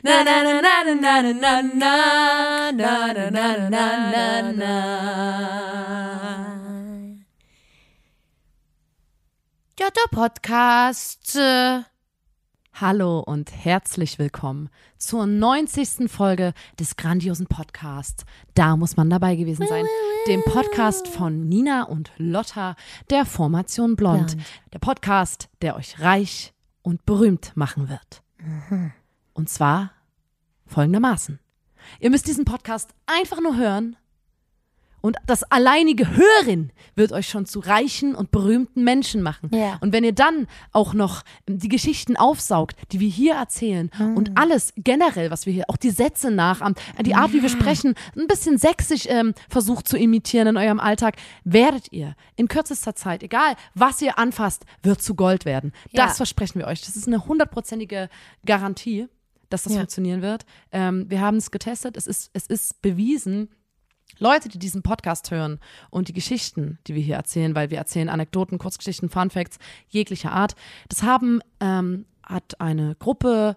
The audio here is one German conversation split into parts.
Na na na na na na na na na. Na na na na na na. Ja, der Podcast. äh, Hallo und herzlich willkommen zur 90. Folge des grandiosen Podcasts. Da muss man dabei gewesen sein. Dem Podcast von Nina und Lotta der Formation Blond. Blond. Der Podcast, der euch reich und berühmt machen wird. Und zwar folgendermaßen. Ihr müsst diesen Podcast einfach nur hören und das alleinige Hören wird euch schon zu reichen und berühmten Menschen machen. Ja. Und wenn ihr dann auch noch die Geschichten aufsaugt, die wir hier erzählen Mhm. und alles generell, was wir hier, auch die Sätze nachahmt, die Art, wie wir sprechen, ein bisschen sächsisch ähm, versucht zu imitieren in eurem Alltag, werdet ihr in kürzester Zeit, egal was ihr anfasst, wird zu Gold werden. Ja. Das versprechen wir euch. Das ist eine hundertprozentige Garantie, dass das Ja. funktionieren wird. Ähm, wir haben es getestet. Es ist, es ist bewiesen, Leute, die diesen Podcast hören und die Geschichten, die wir hier erzählen, weil wir erzählen Anekdoten, Kurzgeschichten, Fun Facts jeglicher Art, das haben, ähm, hat eine Gruppe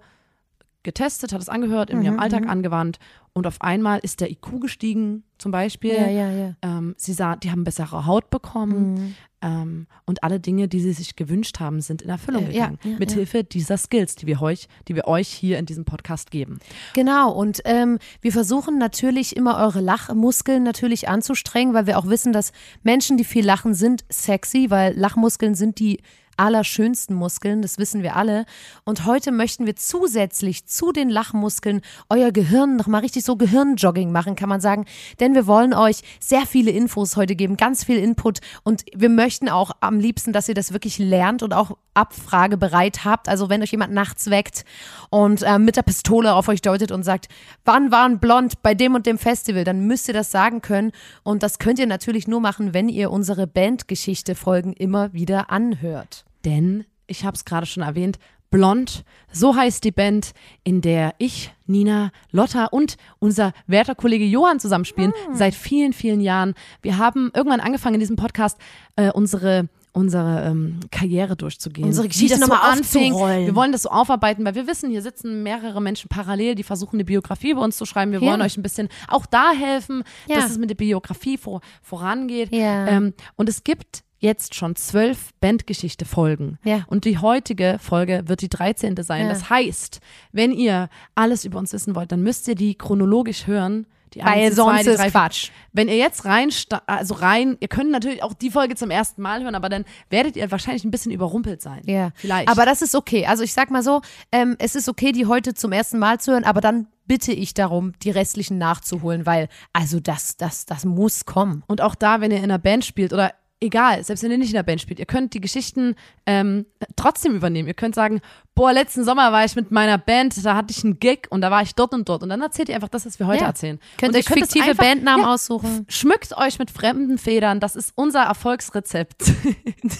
getestet, hat es angehört, in ihrem Mhm, Alltag angewandt und auf einmal ist der IQ gestiegen, zum Beispiel. Ja, ja, ja. Ähm, sie sah, die haben bessere Haut bekommen Mhm. ähm, und alle Dinge, die sie sich gewünscht haben, sind in Erfüllung Äh, ja, gegangen. ja, mithilfe dieser Skills, die wir euch, die wir euch hier in diesem Podcast geben. Genau, und ähm, wir versuchen natürlich immer eure Lachmuskeln natürlich anzustrengen, weil wir auch wissen, dass Menschen, die viel lachen, sind sexy, weil Lachmuskeln sind die allerschönsten Muskeln, das wissen wir alle. Und heute möchten wir zusätzlich zu den Lachmuskeln euer Gehirn nochmal richtig so Gehirnjogging machen, kann man sagen. Denn wir wollen euch sehr viele Infos heute geben, ganz viel Input. Und wir möchten auch am liebsten, dass ihr das wirklich lernt und auch abfragebereit habt. Also wenn euch jemand nachts weckt und äh, mit der Pistole auf euch deutet und sagt, wann waren blond bei dem und dem Festival, dann müsst ihr das sagen können. Und das könnt ihr natürlich nur machen, wenn ihr unsere Bandgeschichte-Folgen immer wieder anhört. Denn, ich habe es gerade schon erwähnt, Blond, so heißt die Band, in der ich, Nina, Lotta und unser werter Kollege Johann zusammenspielen, Hm. seit vielen, vielen Jahren. Wir haben irgendwann angefangen in diesem Podcast äh, unsere unsere ähm, Karriere durchzugehen. Unsere Geschichte so nochmal anfing. aufzurollen. Wir wollen das so aufarbeiten, weil wir wissen, hier sitzen mehrere Menschen parallel, die versuchen, eine Biografie bei uns zu schreiben. Wir Ja. wollen euch ein bisschen auch da helfen, Ja. dass es mit der Biografie vor, vorangeht. Ja. Ähm, und es gibt jetzt schon zwölf Bandgeschichte-Folgen. Ja. Und die heutige Folge wird die 13. sein. Ja. Das heißt, wenn ihr alles über uns wissen wollt, dann müsst ihr die chronologisch hören. Die Weil eins, die sonst zwei, die ist drei, vier. Quatsch. Wenn ihr jetzt rein, also rein, ihr könnt natürlich auch die Folge zum ersten Mal hören, aber dann werdet ihr wahrscheinlich ein bisschen überrumpelt sein. Ja, Vielleicht. Aber das ist okay. Also ich sag mal so, ähm, es ist okay, die heute zum ersten Mal zu hören, aber dann bitte ich darum, die restlichen nachzuholen, weil also das, das, das muss kommen. Und auch da, wenn ihr in einer Band spielt oder egal, selbst wenn ihr nicht in der Band spielt, ihr könnt die Geschichten ähm, trotzdem übernehmen. Ihr könnt sagen, boah, letzten Sommer war ich mit meiner Band, da hatte ich einen Gig und da war ich dort und dort. Und dann erzählt ihr einfach das, was wir heute Ja. erzählen. Könnt und euch fiktive es Bandnamen ja, aussuchen. Schmückt euch mit fremden Federn, das ist unser Erfolgsrezept.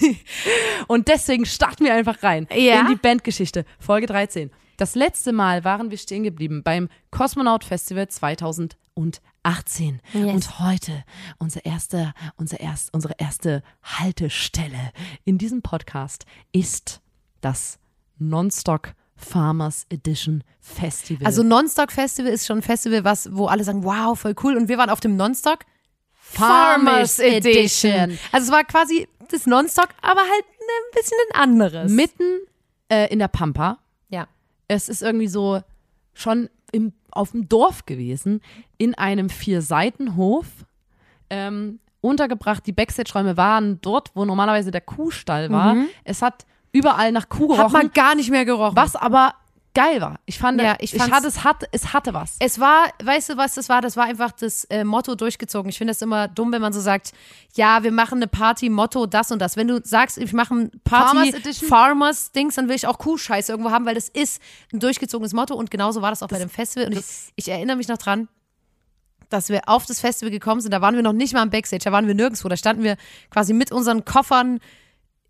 und deswegen starten wir einfach rein Ja. in die Bandgeschichte, Folge 13. Das letzte Mal waren wir stehen geblieben beim Kosmonaut Festival 2018. Yes. Und heute unser erster, unser erst, unsere erste Haltestelle in diesem Podcast ist das Nonstock Farmers Edition Festival. Also Nonstock Festival ist schon ein Festival, was, wo alle sagen, wow, voll cool. Und wir waren auf dem Nonstock Farmers Edition. Also es war quasi das Nonstock, aber halt ein bisschen ein anderes. mitten äh, in der Pampa. ja. Es ist irgendwie so schon im, auf dem Dorf gewesen, in einem Vier-Seiten-Hof. Ähm, untergebracht, die Backstage-Räume waren dort, wo normalerweise der Kuhstall war. Es hat überall nach Kuh Mhm. Hat gerochen, man gar nicht mehr gerochen. was aber geil war. Ich fand, Ja, ich ich hatte, es, hat, es hatte was. Es war, weißt du, was das war? Das war einfach das äh, Motto durchgezogen. Ich finde das immer dumm, wenn man so sagt, ja, wir machen eine Party, Motto, das und das. Wenn du sagst, ich mache ein Party, Farmers? Farmers Dings, dann will ich auch Kuhscheiße irgendwo haben, weil das ist ein durchgezogenes Motto und genauso war das auch bei dem Festival. Und ich, das- ich erinnere mich noch dran, dass wir auf das Festival gekommen sind. Da waren wir noch nicht mal im Backstage, da waren wir nirgendwo. Da standen wir quasi mit unseren Koffern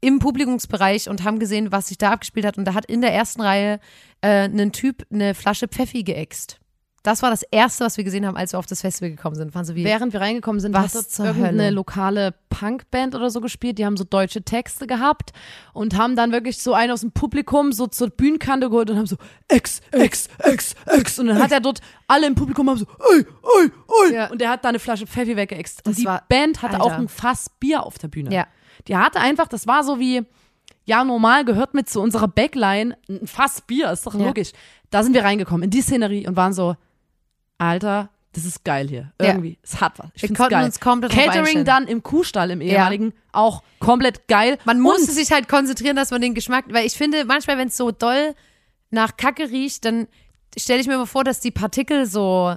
im Publikumsbereich und haben gesehen, was sich da abgespielt hat. Und da hat in der ersten Reihe äh, ein Typ eine Flasche Pfeffi geäxt. Das war das Erste, was wir gesehen haben, als wir auf das Festival gekommen sind. Waren so wie, Während wir reingekommen sind, Was hat dort zur irgendeine Hölle? lokale Punkband oder so gespielt. Die haben so deutsche Texte gehabt und haben dann wirklich so einen aus dem Publikum so zur Bühnenkante geholt und haben so Ex, Ex, Ex, Ex. Und dann hat er dort alle im Publikum haben so ey, ey, ey. Ja. Und der hat da eine Flasche Pfeffi weggeext. Und Das die war- Band hatte Alter. auch ein Fass Bier auf der Bühne. Ja. Die hatte einfach, das war so wie, ja, normal gehört mit zu unserer Backline ein Fass Bier, ist doch Ja. logisch. Da sind wir reingekommen in die Szenerie und waren so, Alter, das ist geil hier. Ja. Irgendwie. Es hat was. Ich Wir find's konnten geil. uns komplett Catering dann im Kuhstall im ehemaligen, auch komplett geil. Man Und- musste sich halt konzentrieren, dass man den Geschmack, weil ich finde, manchmal, wenn es so doll nach Kacke riecht, dann stelle ich mir immer vor, dass die Partikel so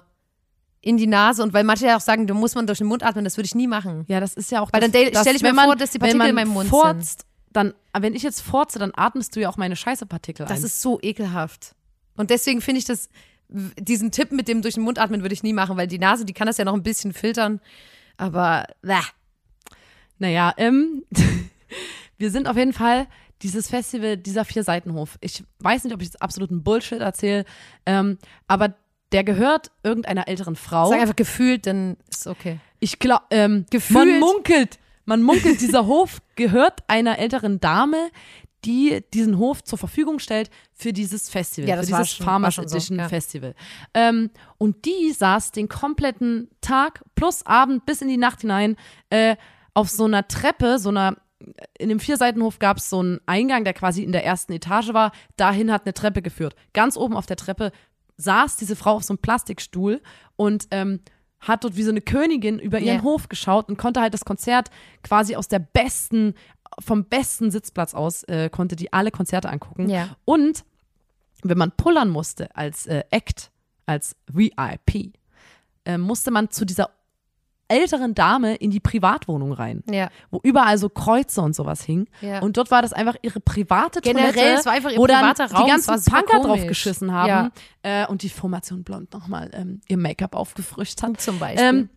in die Nase und weil manche ja auch sagen, da muss man durch den Mund atmen, das würde ich nie machen. Ja, das ist ja auch Weil das, dann das, stell ich mir man, vor, dass die Partikel in meinem Mund furzt, Dann, wenn ich jetzt furze, dann atmest du ja auch meine scheiße Partikel Das ein. ist so ekelhaft. Und deswegen finde ich das, diesen Tipp mit dem durch den Mund atmen würde ich nie machen, weil die Nase, die kann das ja noch ein bisschen filtern. Aber, bäh. Naja, ähm, wir sind auf jeden Fall dieses Festival, dieser Vier-Seitenhof. Ich weiß nicht, ob ich jetzt absoluten Bullshit erzähle, ähm, aber der gehört irgendeiner älteren Frau. sag einfach gefühlt, dann ist okay. Ich glaube, ähm, Gefühlt- man munkelt, man munkelt, dieser Hof gehört einer älteren Dame, die diesen Hof zur Verfügung stellt für dieses Festival, Ja, für das war dieses schon- Farmers schon so, Edition ja. Festival. Ähm, und die saß den kompletten Tag plus Abend bis in die Nacht hinein äh, auf so einer Treppe, so einer in dem Vierseitenhof gab es so einen Eingang, der quasi in der ersten Etage war. Dahin hat eine Treppe geführt. Ganz oben auf der Treppe saß diese Frau auf so einem Plastikstuhl und ähm, hat dort wie so eine Königin über ihren Ja. Hof geschaut und konnte halt das Konzert quasi aus der besten, vom besten Sitzplatz aus, äh, konnte die alle Konzerte angucken. Ja. Und wenn man pullern musste als äh, Act, als VIP, äh, musste man zu dieser älteren Dame in die Privatwohnung rein, Ja. wo überall so Kreuze und sowas hingen. Ja. Und dort war das einfach ihre private Generell, Toilette, es war einfach ihr wo dann Raum, die ganzen Punker drauf geschissen haben äh, und die Formation Blond nochmal ähm, ihr Make-up aufgefrischt hat. Zum Beispiel. Ähm,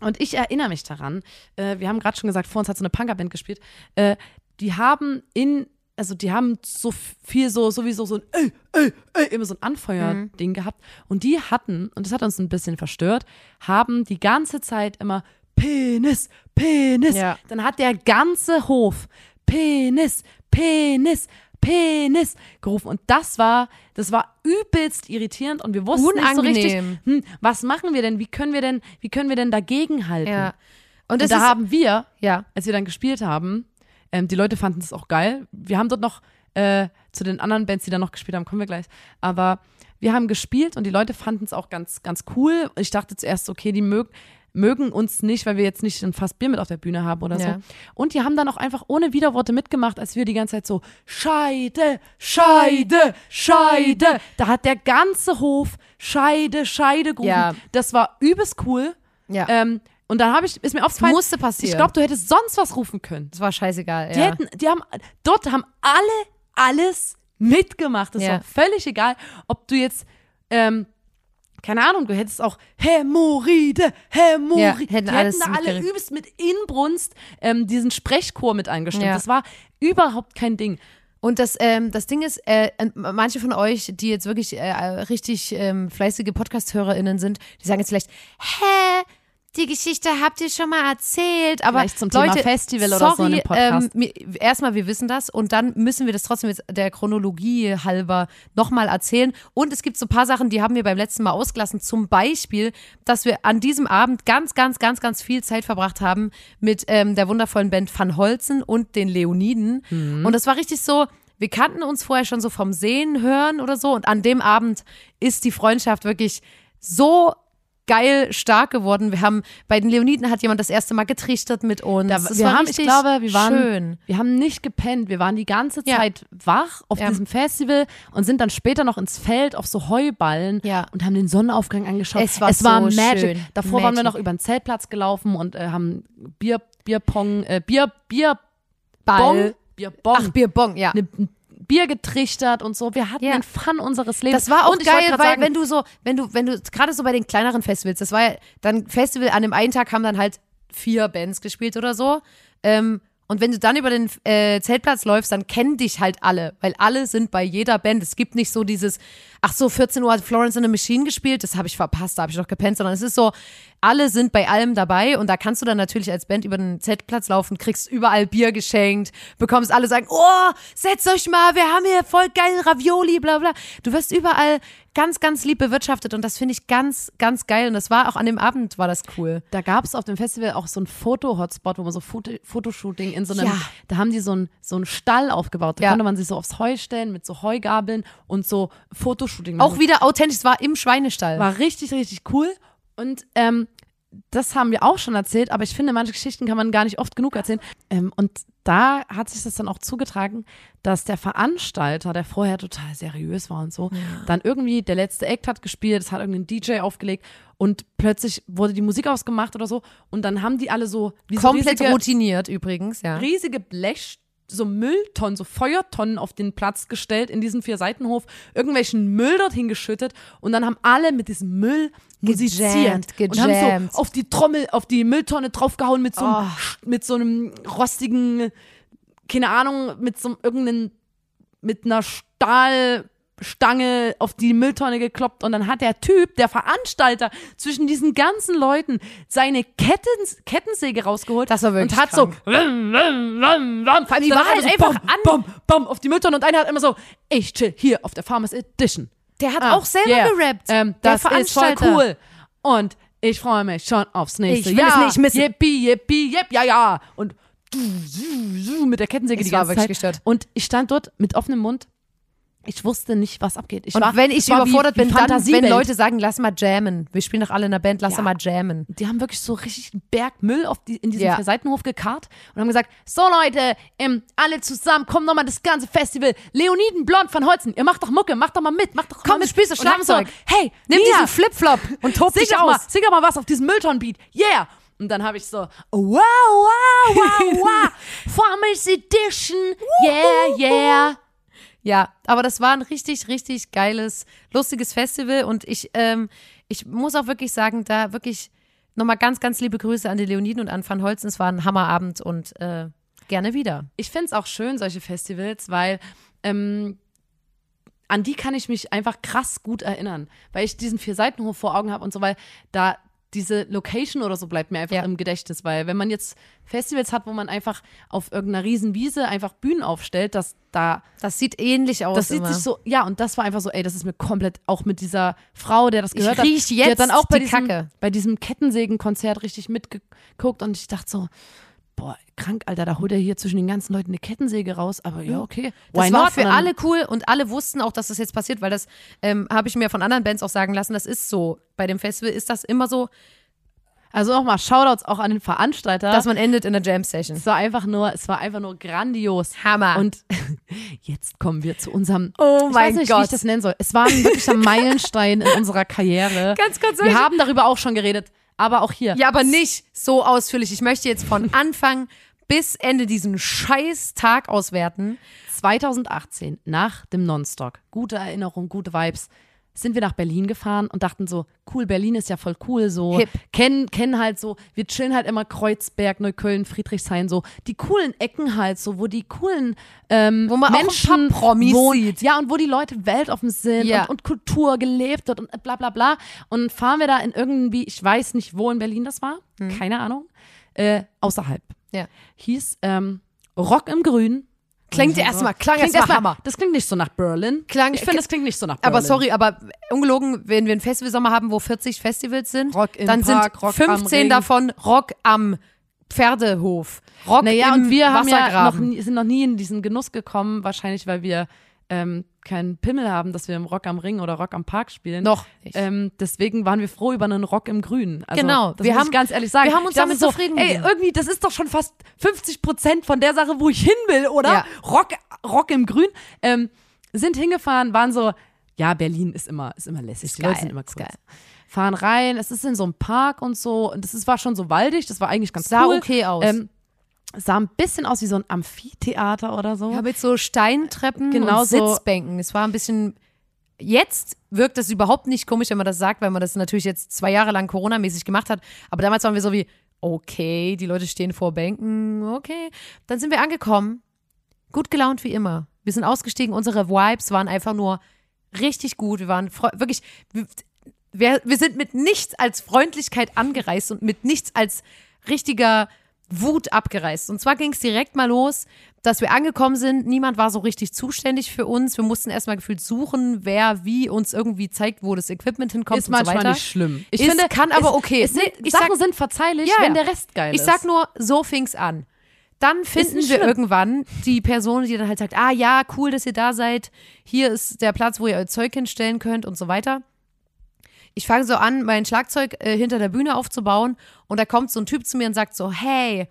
und ich erinnere mich daran, äh, wir haben gerade schon gesagt, vor uns hat so eine Punkerband gespielt, äh, die haben in, also die haben so viel so, sowieso so ein, ey, ey, ey, immer so ein Anfeuerding gehabt. Und die hatten, und das hat uns ein bisschen verstört, haben die ganze Zeit immer Penis, Penis. Ja. Dann hat der ganze Hof Penis, Penis, Penis gerufen. Und das war, das war übelst irritierend und wir wussten nicht so richtig, Unangenehm. hm, was machen wir denn? Wie können wir denn, wie können wir denn dagegenhalten? ja. Und, Und da haben wir, ja. als wir dann gespielt haben, ähm, die Leute fanden es auch geil. Wir haben dort noch äh, zu den anderen Bands, die da noch gespielt haben, kommen wir gleich. Aber wir haben gespielt und die Leute fanden es auch ganz, ganz cool. Ich dachte zuerst, okay, die mögen mögen uns nicht, weil wir jetzt nicht ein Fass Bier mit auf der Bühne haben oder Ja. so. Und die haben dann auch einfach ohne Widerworte mitgemacht, als wir die ganze Zeit so Scheide, Scheide, Scheide. Da hat der ganze Hof Scheide, Scheide gerufen. Ja. Das war übelst cool. Ja. Ähm, und dann habe ich, ist mir aufgefallen, musste passieren. ich glaube, du hättest sonst was rufen können. das war scheißegal. Die ja. hätten, die haben, dort haben alle alles mitgemacht. Das Ja. war völlig egal, ob du jetzt, ähm, keine Ahnung, du hättest auch Hämorrhoide, Hämorrhoide. Ja, hätten die hätten da alle übelst mit Inbrunst ähm, diesen Sprechchor mit eingestimmt. Ja. Das war überhaupt kein Ding. Und das, ähm, das Ding ist, äh, manche von euch, die jetzt wirklich äh, richtig ähm, fleißige Podcast-HörerInnen sind, die sagen jetzt vielleicht, hä? Die Geschichte habt ihr schon mal erzählt, aber Vielleicht zum Thema Leute, Festival oder sorry, so in dem Podcast. Ähm, erstmal, wir wissen das und dann müssen wir das trotzdem jetzt der Chronologie halber nochmal erzählen. Und es gibt so ein paar Sachen, die haben wir beim letzten Mal ausgelassen. Zum Beispiel, dass wir an diesem Abend ganz, ganz, ganz, ganz viel Zeit verbracht haben mit ähm, der wundervollen Band Van Holzen und den Leoniden. Mhm. Und das war richtig so, wir kannten uns vorher schon so vom Sehen, Hören oder so. Und an dem Abend ist die Freundschaft wirklich so geil stark geworden. Wir haben bei den Leoniden hat jemand das erste Mal getrichtert mit uns. Da, Es wir war haben, ich glaube, wir waren, schön. wir haben nicht gepennt. Wir waren die ganze Ja. Zeit wach auf Ja. diesem Festival und sind dann später noch ins Feld auf so Heuballen Ja. und haben den Sonnenaufgang angeschaut. Es war es war so Magic. schön. Davor waren wir Magic. noch über den Zeltplatz gelaufen und äh, haben Bier, Bierpong, äh, Bier, Bier, Ball. Bong, Bierbong. Ach, Bierbong, ja. eine Bier getrichtert und so. Wir hatten Ja. den Fun unseres Lebens. Das war auch geil, weil sagen, wenn du so, wenn du, wenn du, gerade so bei den kleineren Festivals, das war ja dann Festival, an dem einen Tag haben dann halt vier Bands gespielt oder so. Ähm, und wenn du dann über den äh, Zeltplatz läufst, dann kennen dich halt alle, weil alle sind bei jeder Band. Es gibt nicht so dieses, ach so, 14 Uhr hat Florence in the Machine gespielt, das habe ich verpasst, da habe ich noch gepennt, sondern es ist so, alle sind bei allem dabei und da kannst du dann natürlich als Band über den Zeltplatz laufen, kriegst überall Bier geschenkt, bekommst alle sagen, oh, setzt euch mal, wir haben hier voll geil Ravioli, bla bla. Du wirst überall ganz, ganz lieb bewirtschaftet und das finde ich ganz, ganz geil und das war auch an dem Abend war das cool. Da gab es auf dem Festival auch so ein Foto-Hotspot, wo man so Foto Fotoshooting in so einem, Ja. da haben die so einen so einen Stall aufgebaut. Da Ja. konnte man sich so aufs Heu stellen mit so Heugabeln und so Fotoshooting Auch machen. wieder authentisch, es war im Schweinestall. War richtig, richtig cool. Und ähm, das haben wir auch schon erzählt, aber ich finde, manche Geschichten kann man gar nicht oft genug erzählen. Ähm, und da hat sich das dann auch zugetragen, dass der Veranstalter, der vorher total seriös war und so, dann irgendwie der letzte Act hat gespielt, es hat irgendein DJ aufgelegt und plötzlich wurde die Musik ausgemacht oder so und dann haben die alle so wie Komplett so riesige, routiniert übrigens, ja. riesige Blech, so Mülltonnen, so Feuertonnen auf den Platz gestellt in diesen vier Seitenhof, irgendwelchen Müll dorthin geschüttet und dann haben alle mit diesem Müll musiziert Gejammt, und haben so auf die Trommel, auf die Mülltonne draufgehauen mit so, einem, Oh. mit so einem rostigen, keine Ahnung, mit so einem irgendeinen, mit einer Stahlstange auf die Mülltonne gekloppt und dann hat der Typ, der Veranstalter, zwischen diesen ganzen Leuten seine Ketten, Kettensäge rausgeholt Das war wirklich und hat krank. so. Vor allem, die war halt so einfach bom, an- bom, auf die Mülltonne und einer hat immer so, ich chill hier auf der Farmers Edition. Der hat Ah, auch selber yeah. gerappt. Ähm, der das ist voll cool. Und ich freue mich schon aufs nächste Ich will Jahr. es nicht missen. Yippie, yippie, yipp, ja, ja. Und mit der Kettensäge Es die war ganze wirklich Zeit. gestört. Und ich stand dort mit offenem Mund. Ich wusste nicht, was abgeht. Ich Und war, wenn ich war überfordert wie, wie bin, dann, wenn. Leute sagen, lass mal jammen. Wir spielen doch alle in der Band, lass Ja. mal jammen. die haben wirklich so richtig einen Berg Müll auf die, in diesen Ja. vier Seitenhof gekarrt und haben gesagt, so Leute, ähm, alle zusammen, kommt nochmal das ganze Festival. Leoniden Blond von Holzen, ihr macht doch Mucke, macht doch mal mit, macht doch Komm, mal mit. du spielst Schlagzeug. So, hey, Nimm Nina, diesen Flipflop und tob dich doch mal, aus. sing doch mal was auf diesem Mülltonnenbeat. Yeah! Und dann habe ich so, wow, wow, wow, wow, Farmers Edition, yeah, yeah. Ja, aber das war ein richtig, richtig geiles, lustiges Festival und ich, ähm, ich muss auch wirklich sagen, da wirklich nochmal ganz, ganz liebe Grüße an die Leoniden und an Van Holzen. Es war ein Hammerabend und äh, gerne wieder. ich finde es auch schön, solche Festivals, weil ähm, an die kann ich mich einfach krass gut erinnern, weil ich diesen vier Seitenhof vor Augen habe und so, weil da diese Location oder so bleibt mir einfach Ja. im Gedächtnis, weil wenn man jetzt Festivals hat, wo man einfach auf irgendeiner riesen Wiese einfach Bühnen aufstellt, dass da Das sieht ähnlich aus. das sieht immer. sich so, ja, und das war einfach so, ey, das ist mir komplett, auch mit dieser Frau, der das Ich gehört hat. riech die hat jetzt dann auch bei die diesem, bei diesem Kettensägen-Konzert richtig mitgeguckt und ich dachte so, boah, krank, Alter, da holt er hier zwischen den ganzen Leuten eine Kettensäge raus, aber ja, okay. Das Why war not? für alle cool und alle wussten auch, dass das jetzt passiert, weil das ähm, habe ich mir von anderen Bands auch sagen lassen. Das ist so. Bei dem Festival ist das immer so, Also nochmal Shoutouts auch an den Veranstalter. dass man endet in der Jam Session. es war einfach nur, es war einfach nur grandios. Hammer. Und jetzt kommen wir zu unserem, Oh ich mein weiß nicht, wie Gott. ich das nennen soll. Es war ein wirklicher Meilenstein in unserer Karriere. Ganz kurz, Wir haben darüber auch schon geredet, aber auch hier. Ja, aber nicht so ausführlich. Ich möchte jetzt von Anfang bis Ende diesen scheiß Tag auswerten. 2018, nach dem Nonstock, gute Erinnerung, gute Vibes, sind wir nach Berlin gefahren und dachten so, cool, Berlin ist ja voll cool, so, Hip. kennen, kennen halt so, wir chillen halt immer Kreuzberg, Neukölln, Friedrichshain, so, die coolen Ecken halt, so, wo die coolen ähm, Wo man auch Menschen paar Promis wohnen. sieht. Ja, und wo die Leute weltoffen sind Ja. und, und Kultur gelebt wird und bla bla bla. Und fahren wir da in irgendwie, ich weiß nicht, wo in Berlin das war, Hm. keine Ahnung, äh, außerhalb. Ja. Hieß ähm, Rock im Grün. Klingt erstmal, klang Klingt erstmal Hammer. Das klingt nicht so nach Berlin. Klang- ich finde, das klingt nicht so nach Berlin. Aber sorry, aber ungelogen, wenn wir einen Festivalsommer haben, wo 40 Festivals sind, dann Park, sind Rock am 15 Ring. davon Rock am Pferdehof. Rock Naja, im und wir haben ja noch, nie- sind noch nie in diesen Genuss gekommen, wahrscheinlich, weil wir ähm, keinen Pimmel haben, dass wir im Rock am Ring oder Rock am Park spielen. Noch nicht. Ähm, deswegen waren wir froh über einen Rock im Grün. Also, Genau, das wir muss haben- ich ganz ehrlich sagen. wir haben uns damit so, zufrieden Ey, irgendwie, das ist doch schon fast 50 Prozent von der Sache, wo ich hin will, oder? Ja. Rock, Rock im Grün. Ähm, sind hingefahren, waren so, ja, Berlin ist immer, ist immer lässig. Ist die Leute geil, sind immer cool. geil. Fahren rein, es ist in so einem Park und so. Und das ist, war schon so waldig, das war eigentlich ganz Sah cool. okay aus. Ähm, sah ein bisschen aus wie so ein Amphitheater oder so. Ja, mit so Steintreppen Genau und so. Sitzbänken. Es war ein bisschen. Jetzt wirkt das überhaupt nicht komisch, wenn man das sagt, weil man das natürlich jetzt zwei Jahre lang Corona-mäßig gemacht hat. Aber damals waren wir so wie, okay, die Leute stehen vor Bänken, okay. Dann sind wir angekommen, gut gelaunt wie immer. Wir sind ausgestiegen, unsere Vibes waren einfach nur richtig gut. Wir waren wirklich, wir, wir, wir sind mit nichts als Freundlichkeit angereist und mit nichts als richtiger Wut abgereist. Und zwar ging es direkt mal los, dass wir angekommen sind. Niemand war so richtig zuständig für uns. Wir mussten erstmal gefühlt suchen, wer wie uns irgendwie zeigt, wo das Equipment hinkommt ist und so manchmal weiter. nicht schlimm. Ich Ist- finde, kann aber es, okay. Sind, Nee, ich Sachen sag- sind verzeihlich, Ja, wenn der Rest geil Ich ist. sag nur, so fing's an. Dann finden wir schlimm. irgendwann die Person, die dann halt sagt, ah ja, cool, dass ihr da seid. Hier ist der Platz, wo ihr euer Zeug hinstellen könnt und so weiter. Ich fange so an, mein Schlagzeug äh, hinter der Bühne aufzubauen und da kommt so ein Typ zu mir und sagt so, hey,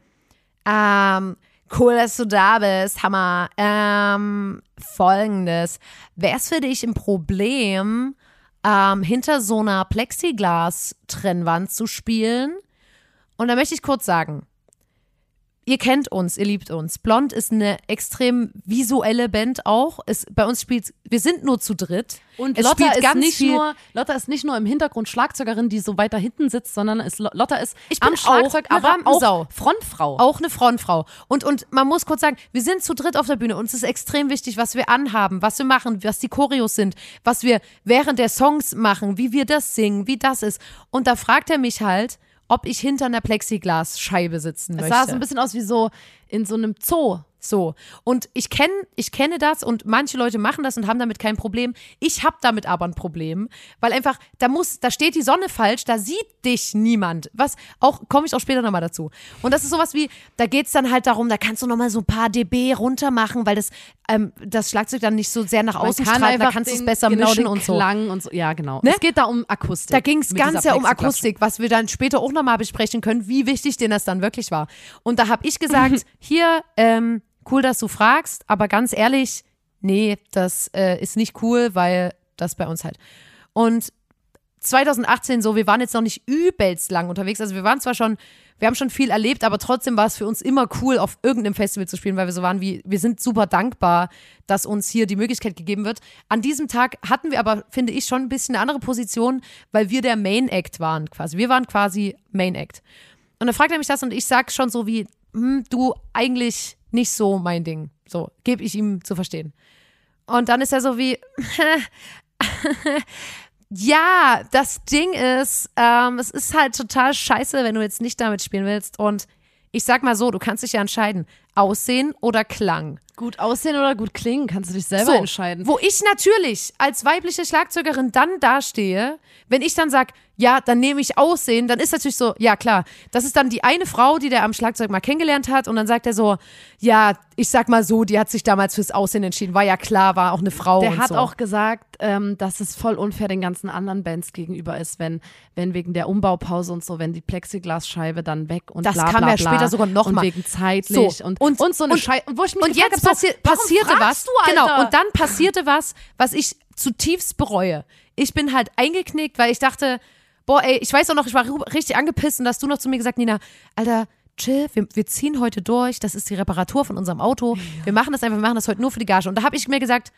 ähm, cool, dass du da bist, Hammer. Ähm, folgendes, wär's für dich ein Problem, ähm, hinter so einer Plexiglas-Trennwand zu spielen? Und da möchte ich kurz sagen, ihr kennt uns, ihr liebt uns. Blond ist eine extrem visuelle Band auch. Es, bei uns spielt, wir sind nur zu dritt. Und es Lotta ist, ganz nicht viel, nur, Lotta ist nicht nur im Hintergrund Schlagzeugerin, die so weiter hinten sitzt, sondern ist, Lotta ist Ich bin am Schlagzeug, auch eine aber auch Frontfrau. auch eine Frontfrau. Und, und man muss kurz sagen, wir sind zu dritt auf der Bühne. Uns ist extrem wichtig, was wir anhaben, was wir machen, was die Choreos sind, was wir während der Songs machen, wie wir das singen, wie das ist. Und da fragt er mich halt, ob ich hinter einer Plexiglasscheibe sitzen es möchte. sah so ein bisschen aus wie so in so einem Zoo. So. Und ich kenne ich kenne das und manche Leute machen das und haben damit kein Problem. Ich habe damit aber ein Problem, weil einfach, da muss, da steht die Sonne falsch, da sieht dich niemand. Was auch, komme ich auch später nochmal dazu. Und das ist sowas wie, da geht's dann halt darum, da kannst du nochmal so ein paar dB runter machen, weil das, ähm, das Schlagzeug dann nicht so sehr nach außen strahlt, da kannst du es besser genau mischen und so. Klang und so. Ja, genau. Ne? Es geht da um Akustik. Da ging es ganz ja um Akustik, was wir dann später auch nochmal besprechen können, wie wichtig denen das dann wirklich war. Und da habe ich gesagt, hier, ähm, cool, dass du fragst, aber ganz ehrlich, nee, das äh, ist nicht cool, weil das bei uns halt. Und 2018 so, wir waren jetzt noch nicht übelst lang unterwegs. Also wir waren zwar schon, wir haben schon viel erlebt, aber trotzdem war es für uns immer cool, auf irgendeinem Festival zu spielen, weil wir so waren wie, wir sind super dankbar, dass uns hier die Möglichkeit gegeben wird. An diesem Tag hatten wir aber, finde ich, schon ein bisschen eine andere Position, weil wir der Main Act waren quasi. Wir waren quasi Main Act. Und dann fragt er mich das und ich sag schon so wie, hm, du eigentlich nicht so mein Ding. So, gebe ich ihm zu verstehen. Und dann ist er so wie, ja, das Ding ist, ähm, es ist halt total scheiße, wenn du jetzt nicht damit spielen willst. Und ich sag mal so, du kannst dich ja entscheiden, Aussehen oder Klang. Gut aussehen oder gut klingen, kannst du dich selber So, entscheiden. Wo ich natürlich als weibliche Schlagzeugerin dann dastehe, wenn ich dann sag, ja, dann nehme ich Aussehen, dann ist natürlich so, ja klar, das ist dann die eine Frau, die der am Schlagzeug mal kennengelernt hat und dann sagt er so, ja, ich sag mal so, die hat sich damals fürs Aussehen entschieden, war ja klar, war auch eine Frau Der hat so. auch gesagt, ähm, dass es voll unfair den ganzen anderen Bands gegenüber ist, wenn, wenn wegen der Umbaupause und so, wenn die Plexiglasscheibe dann weg und Das bla, kam bla, ja bla, später sogar noch und mal. wegen zeitlich So, und, und- und, so eine und- Scheiße. Ich mich Und jetzt passi so, passierte was. Du? Genau, und dann passierte was, was ich zutiefst bereue. Ich bin halt eingeknickt, weil ich dachte, boah, ey, ich weiß auch noch, ich war richtig angepisst und hast du noch zu mir gesagt, Nina, Alter, chill, wir, wir ziehen heute durch, das ist die Reparatur von unserem Auto. Wir machen das einfach, wir machen das heute nur für die Gage. Und da habe ich mir gesagt,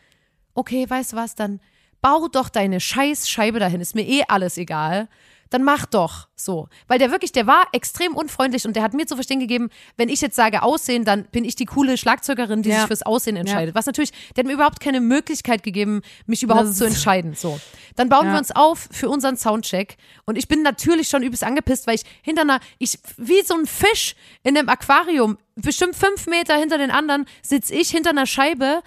okay, weißt du was, dann bau doch deine scheiß Scheibe dahin, ist mir eh alles egal. Dann mach doch so. Weil der wirklich, der war extrem unfreundlich und der hat mir zu verstehen gegeben, wenn ich jetzt sage Aussehen, dann bin ich die coole Schlagzeugerin, die Ja. sich fürs Aussehen entscheidet. Was natürlich, der hat mir überhaupt keine Möglichkeit gegeben, mich überhaupt Das zu entscheiden. So. Dann bauen Ja. wir uns auf für unseren Soundcheck und ich bin natürlich schon übelst angepisst, weil ich hinter einer, ich, wie so ein Fisch in einem Aquarium, bestimmt fünf Meter hinter den anderen, sitze ich hinter einer Scheibe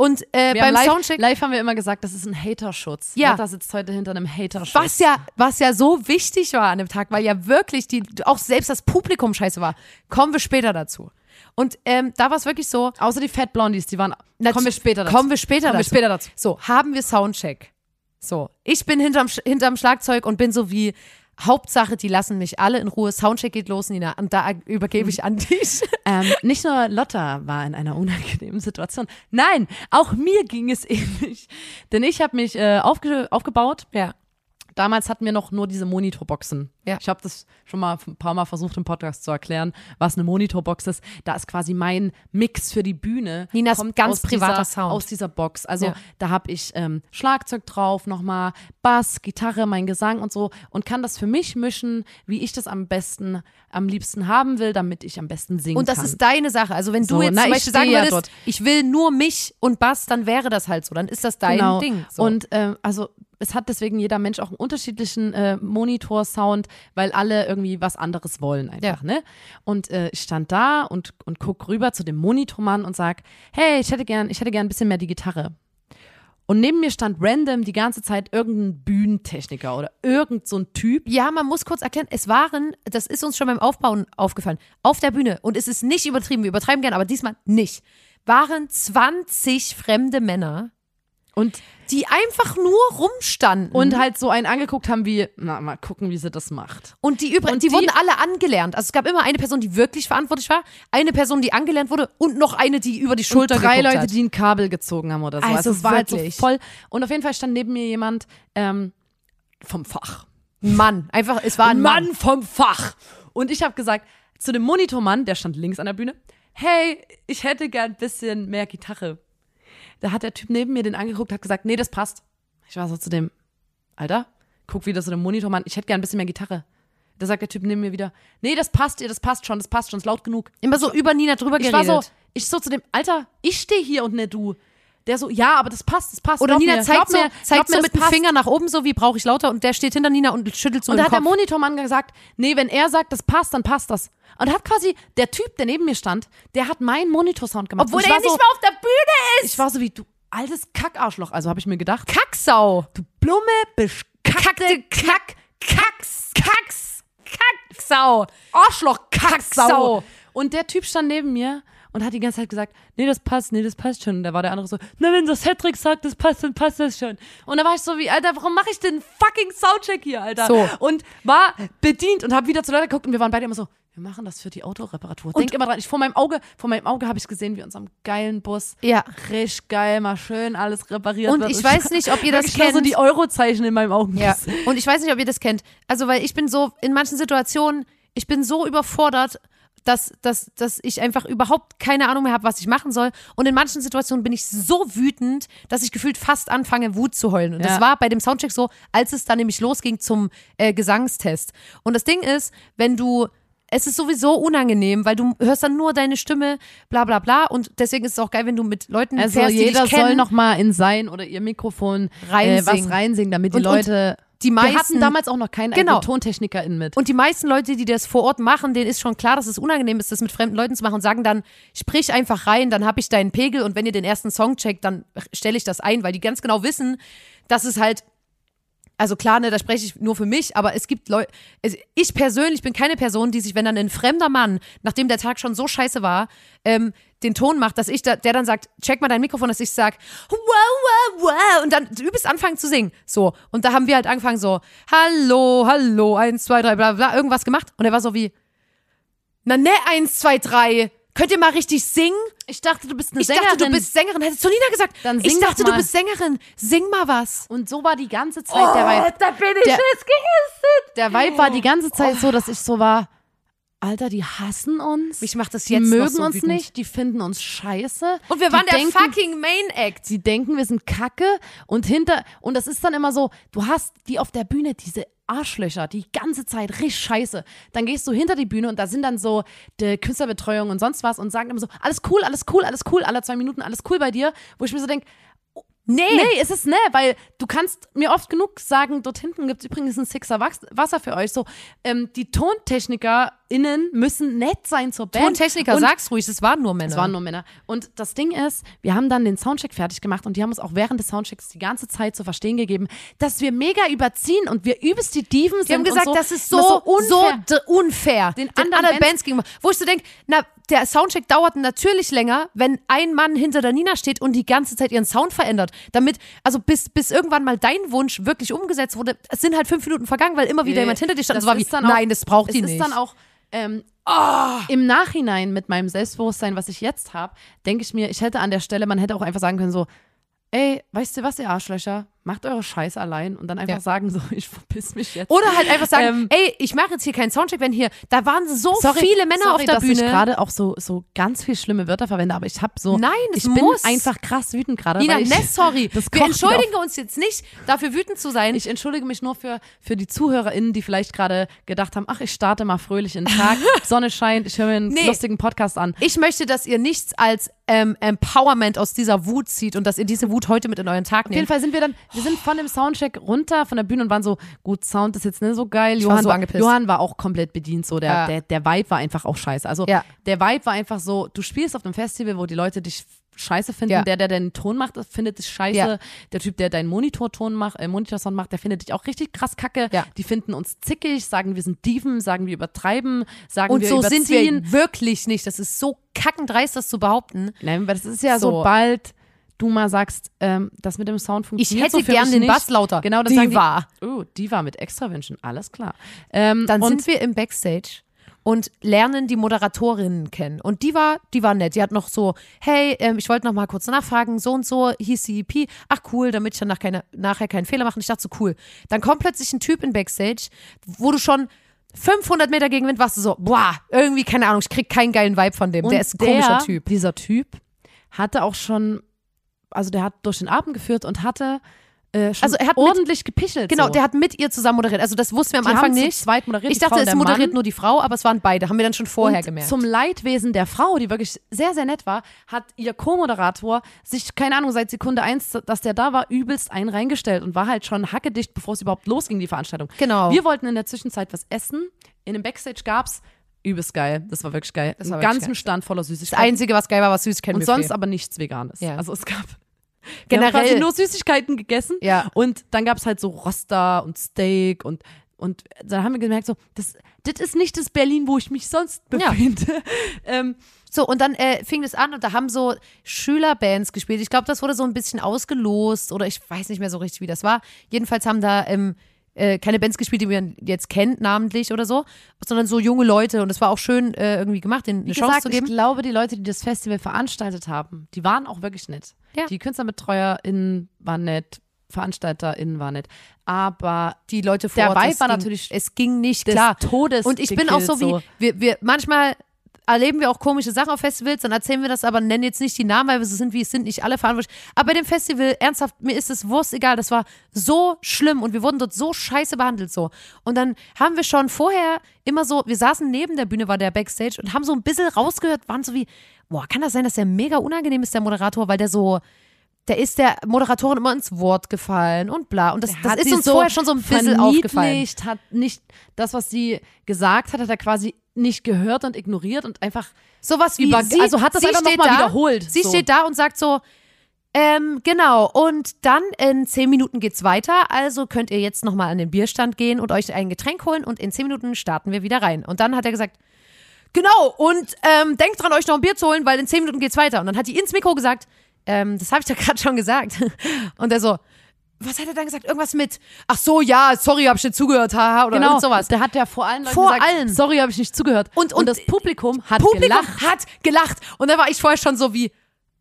und äh, wir beim live, Soundcheck. live haben wir immer gesagt, das ist ein Haterschutz. Ja. Lotta sitzt heute hinter einem Haterschutz. Was ja, was ja so wichtig war an dem Tag, weil ja wirklich die, auch selbst das Publikum scheiße war. Kommen wir später dazu. Und ähm, da war es wirklich so. Außer die Fat Blondies, die waren. nat- kommen wir später dazu. Kommen wir später Kommen wir dazu. später dazu. So, haben wir Soundcheck. So, ich bin hinterm, hinterm Schlagzeug und bin so wie, Hauptsache, die lassen mich alle in Ruhe. Soundcheck geht los, Nina. Und da übergebe ich an dich. Ähm, nicht nur Lotta war in einer unangenehmen Situation. Nein, auch mir ging es ähnlich. Denn ich habe mich äh, aufge aufgebaut. Ja. Damals hatten wir noch nur diese Monitorboxen. Ja. Ich habe das schon mal ein paar Mal versucht im Podcast zu erklären, was eine Monitorbox ist. Da ist quasi mein Mix für die Bühne. Ninas kommt ganz privater dieser, Sound. Aus dieser Box. Also Ja. da habe ich ähm, Schlagzeug drauf, nochmal Bass, Gitarre, mein Gesang und so und kann das für mich mischen, wie ich das am besten, am liebsten haben will, damit ich am besten singen Und das kann. ist deine Sache. Also wenn du So, jetzt na, zum Beispiel sagen ja würdest, dort. ich will nur mich und Bass, dann wäre das halt so. Dann ist das dein genau. Ding. So. Und ähm, also es hat deswegen jeder Mensch auch einen unterschiedlichen äh, Monitor-Sound, weil alle irgendwie was anderes wollen einfach, ne? Und äh, ich stand da und, und guck rüber zu dem Monitormann und sag, hey, ich hätte gern, ich hätte gern ein bisschen mehr die Gitarre. Und neben mir stand random die ganze Zeit irgendein Bühnentechniker oder irgend so ein Typ. ja, man muss kurz erklären, es waren, das ist uns schon beim Aufbauen aufgefallen, auf der Bühne, und es ist nicht übertrieben, wir übertreiben gerne, aber diesmal nicht, waren 20 fremde Männer, Und, die einfach nur rumstanden. und halt so einen angeguckt haben wie, na, mal gucken, wie sie das macht. Und die übrigen, Und die, die- wurden alle angelernt. Also es gab immer eine Person, die wirklich verantwortlich war, eine Person, die angelernt wurde und noch eine, die über die Schulter und drei Leute, hat. die ein Kabel gezogen haben oder so. Also es war halt so wirklich. voll. Und auf jeden Fall stand neben mir jemand ähm, vom Fach. Ein Mann, einfach, es war ein Mann. Mann vom Fach. Und ich habe gesagt zu dem Monitormann, der stand links an der Bühne, hey, ich hätte gern ein bisschen mehr Gitarre. Da hat der Typ neben mir den angeguckt, hat gesagt, nee, das passt. Ich war so zu dem, Alter, guck wieder zu dem Monitormann, ich hätte gern ein bisschen mehr Gitarre. Da sagt der Typ neben mir wieder, nee, das passt ihr, das passt schon, das passt schon, ist laut genug. Immer so über Nina drüber Ich geredet. war so, ich so zu dem, Alter, ich stehe hier und nicht du. Der so, ja, aber das passt, das passt. Oder Nina mir, zeigt mir, zeigt mir, mit dem. Finger nach oben, so wie brauche ich lauter und der steht hinter Nina und schüttelt so Und da hat der Kopf. Monitormann gesagt, nee, wenn er sagt, das passt, dann passt das. Und hat quasi, der Typ, der neben mir stand, der hat meinen Monitorsound gemacht. Obwohl er nicht so, mal auf der Bühne ist. Ich war so wie, du altes Kackarschloch. Also habe ich mir gedacht, Kacksau. du Blume, beskackte Kack, Kacks, Kacks, Kacksau. Arschloch, Kacksau. Kacksau. Und der Typ stand neben mir und hat die ganze Zeit gesagt, nee, das passt, nee, das passt schon. Und da war der andere so, na, wenn das Cedric sagt, das passt, dann passt das schon. Und da war ich so wie, Alter, warum mache ich den fucking Soundcheck hier, Alter? So. Und war bedient und habe wieder zu Leuten geguckt und wir waren beide immer so, wir machen das für die Autoreparatur. Denk immer dran, ich vor meinem Auge, vor meinem Auge habe ich gesehen, wie unserem geilen Bus Ja. richtig geil, mal schön alles repariert Und wird. ich weiß nicht, ob ihr das wirklich nur so kennt. die Eurozeichen in meinem Augen. Ja. Und ich weiß nicht, ob ihr das kennt. Also, weil ich bin so, in manchen Situationen, ich bin so überfordert, dass, dass, dass ich einfach überhaupt keine Ahnung mehr habe, was ich machen soll. Und in manchen Situationen bin ich so wütend, dass ich gefühlt fast anfange, Wut zu heulen. Und das Ja. war bei dem Soundcheck so, als es dann nämlich losging zum äh, Gesangstest. Und das Ding ist, wenn du es ist sowieso unangenehm, weil du hörst dann nur deine Stimme, bla bla bla. Und deswegen ist es auch geil, wenn du mit Leuten Also fährst, die jeder dich kennen. soll noch mal in sein oder ihr Mikrofon äh, Reinsingen. was reinsingen, damit die Und- und Die wir meisten- hatten damals auch noch keinen Genau. TontechnikerInnen mit. Und die meisten Leute, die das vor Ort machen, denen ist schon klar, dass es unangenehm ist, das mit fremden Leuten zu machen und sagen dann, sprich einfach rein, dann habe ich deinen Pegel und wenn ihr den ersten Song checkt, dann stelle ich das ein, weil die ganz genau wissen, dass es halt, also klar, ne, da spreche ich nur für mich, aber es gibt Leute, ich persönlich bin keine Person, die sich, wenn dann ein fremder Mann, nachdem der Tag schon so scheiße war, ähm, den Ton macht, dass ich da, der dann sagt, check mal dein Mikrofon, dass ich sag, wow, wow, wow, und dann übelst anfangen zu singen. So. Und da haben wir halt angefangen so, hallo, hallo, eins, zwei, drei, bla, bla, irgendwas gemacht. Und er war so wie, na ne, eins, zwei, drei, könnt ihr mal richtig singen? ich dachte, du bist eine Ich Sängerin. dachte, du bist Sängerin. Hättest du Nina gesagt? Dann ich sing doch dachte, du bist Sängerin. Sing mal was. und so war die ganze Zeit der Vibe. da bin Der- jetzt gehisstet. Der Vibe war die ganze Zeit so, dass ich so war, Alter, die hassen uns. Mich macht das die jetzt noch mögen so uns wütend. nicht, die finden uns scheiße. Und wir die waren der denken, fucking Main Act. Sie denken, wir sind kacke und hinter, und das ist dann immer so, du hast die auf der Bühne, diese Arschlöcher, die ganze Zeit richtig scheiße. Dann gehst du hinter die Bühne und da sind dann so die Künstlerbetreuung und sonst was und sagen immer so, alles cool, alles cool, alles cool, alle zwei Minuten, alles cool bei dir, wo ich mir so denke, Nee. Nee, ist es ne, weil du kannst mir oft genug sagen, dort hinten gibt es übrigens ein Sixer Wasser für euch. So, ähm, die TontechnikerInnen müssen nett sein zur Band. Tontechniker, und sag's ruhig, es waren nur Männer. es waren nur Männer. Und das Ding ist, wir haben dann den Soundcheck fertig gemacht und die haben uns auch während des Soundchecks die ganze Zeit zu verstehen gegeben, dass wir mega überziehen und wir übelst die Dieven sind. Die haben gesagt, so. das ist Und so, unfair. so unfair. Den Den, anderen anderen Bands gegenüber. Wo ich so denke, na, der Soundcheck dauert natürlich länger, wenn ein Mann hinter der Nina steht und die ganze Zeit ihren Sound verändert. Damit, also bis, bis irgendwann mal dein Wunsch wirklich umgesetzt wurde, es sind halt fünf Minuten vergangen, weil immer wieder Nee, jemand hinter dir stand. das war wie, ist dann auch- nein, das braucht es die ist nicht. dann auch ähm, im Nachhinein mit meinem Selbstbewusstsein, was ich jetzt habe, denke ich mir, ich hätte an der Stelle, man hätte auch einfach sagen können so, ey, weißt du was, ihr Arschlöcher, macht eure Scheiße allein und dann einfach Ja. sagen so, ich verpiss mich jetzt. Oder halt einfach sagen, Ähm, ey, ich mache jetzt hier keinen Soundcheck, wenn hier, da waren so Sorry, viele Männer sorry, auf der dass ich Bühne. gerade auch so, so ganz viel schlimme Wörter verwende, aber ich habe so, Nein, ich bin muss. einfach krass wütend gerade. Nina, ich, ne, sorry. Wir entschuldigen uns jetzt nicht, dafür wütend zu sein. Ich entschuldige mich nur für, für die ZuhörerInnen, die vielleicht gerade gedacht haben, ach, ich starte mal fröhlich in den Tag, Sonne scheint, ich höre mir einen Nee. lustigen Podcast an. Ich möchte, dass ihr nichts als ähm, Empowerment aus dieser Wut zieht und dass ihr diese Wut heute mit in euren Tag Auf jeden nehmt. Fall sind wir dann, wir sind von dem Soundcheck runter von der Bühne und waren so, gut, Sound ist jetzt nicht so geil. Ich war Johann, so angepisst. Johann war auch komplett bedient, so der, Ja. der, der Vibe war einfach auch scheiße. Also Ja. der Vibe war einfach so, du spielst auf einem Festival, wo die Leute dich scheiße finden. Ja. Der, der den Ton macht, findet dich scheiße. Ja. Der Typ, der deinen Monitorton macht, äh, Monitorsound macht, der findet dich auch richtig krass kacke. Ja. Die finden uns zickig, sagen, wir sind Dieven, sagen, wir übertreiben, sagen, Und wir so überziehen. sind wir wirklich nicht. Das ist so kackendreist, das zu behaupten. Nein, weil das ist ja So. sobald du mal sagst, ähm, das mit dem Sound Ich funktioniert hätte so gern den nicht. Bass lauter. Genau, das Die sagen die, war. Oh, die war mit extra Wünschen, alles klar. Ähm, Dann sind wir im Backstage und lernen die Moderatorinnen kennen. Und die war, die war nett. Die hat noch so, hey, ähm, ich wollte noch mal kurz nachfragen, so und so hieß die EP. Ach cool, damit ich dann nach keine, nachher keinen Fehler mache. Und ich dachte so, cool. Dann kommt plötzlich ein Typ in Backstage, wo du schon 500 Meter Gegenwind warst, du so, boah, irgendwie, keine Ahnung, ich krieg keinen geilen Vibe von dem. und der ist ein komischer der, Typ. Dieser Typ hatte auch schon, also der hat durch den Abend geführt und hatte äh, schon Also er hat mit- ordentlich gepichelt. Genau, so. der hat mit ihr zusammen moderiert. Also das wussten wir am Die Anfang nicht. zweit moderiert, Ich dachte, es der moderiert Mann. nur die Frau, aber es waren beide. Haben wir dann schon vorher und gemerkt. Zum Leidwesen der Frau, die wirklich sehr, sehr nett war, hat ihr Co-Moderator sich, keine Ahnung, seit Sekunde eins, dass der da war, übelst einen reingestellt und war halt schon hackedicht, bevor es überhaupt losging, die Veranstaltung. Genau. Wir wollten in der Zwischenzeit was essen. In dem Backstage gab's übelst geil. Das war wirklich geil. Das war Einen ganzen geil. Stand voller das Süßigkeiten. Einzige, was geil war, war Süßigkeiten. und sonst aber nichts Veganes. Ja. Also es gab Generell- wir haben quasi nur Süßigkeiten gegessen. Ja. Und dann gab's halt so Roster und Steak und und dann haben wir gemerkt, so, das, das ist nicht das Berlin, wo ich mich sonst Ja. befinde. ähm, So, und dann äh, fing das an und da haben so Schülerbands gespielt. Ich glaube, das wurde so ein bisschen ausgelost oder ich weiß nicht mehr so richtig, wie das war. Jedenfalls haben da ähm, äh, keine Bands gespielt, die man jetzt kennt, namentlich oder so, sondern so junge Leute. Und es war auch schön äh, irgendwie gemacht, denen eine Wie Chance gesagt, zu ich geben. glaube, die Leute, die das Festival veranstaltet haben, die waren auch wirklich nett. Ja. Die KünstlerbetreuerInnen waren nett, VeranstalterInnen waren nett. Aber Die Leute vor der Ort, Vibe war ging, natürlich es ging nicht des klar. Todes Und ich bin auch so wie, wir, wir manchmal erleben wir auch komische Sachen auf Festivals, dann erzählen wir das, aber nennen jetzt nicht die Namen, weil wir so sind, wie es sind, nicht alle verantwortlich. Aber bei dem Festival, ernsthaft, mir ist es Wurst egal, das war so schlimm und wir wurden dort so scheiße behandelt so. Und dann haben wir schon vorher immer so, wir saßen neben der Bühne, war der Backstage und haben so ein bisschen rausgehört, waren so wie, boah, kann das sein, dass der mega unangenehm ist, der Moderator, weil der so, der ist der Moderatorin immer ins Wort gefallen und bla. Und das, das ist uns vorher schon so ein bisschen aufgefallen. hat nicht das, was sie gesagt hat, hat er quasi nicht gehört und ignoriert und einfach Sowas wie Über- sie, also hat das einfach noch steht mal da, wiederholt, Sie so. steht da und sagt so, ähm, genau, und dann in zehn Minuten geht's weiter, also könnt ihr jetzt nochmal an den Bierstand gehen und euch ein Getränk holen und in zehn Minuten starten wir wieder rein. Und dann hat er gesagt, genau, und ähm, denkt dran, euch noch ein Bier zu holen, weil in zehn Minuten geht's weiter. Und dann hat die ins Mikro gesagt, ähm, das habe ich doch gerade schon gesagt. Und er so, was hat er dann gesagt? Irgendwas mit, ach so, ja, sorry, hab ich nicht zugehört, haha, oder genau sowas. Der hat ja vor allen Leuten Vor gesagt, allen. sorry, habe ich nicht zugehört. Und- Und, und das Publikum hat Publikum gelacht. hat gelacht. Und da war ich vorher schon so wie,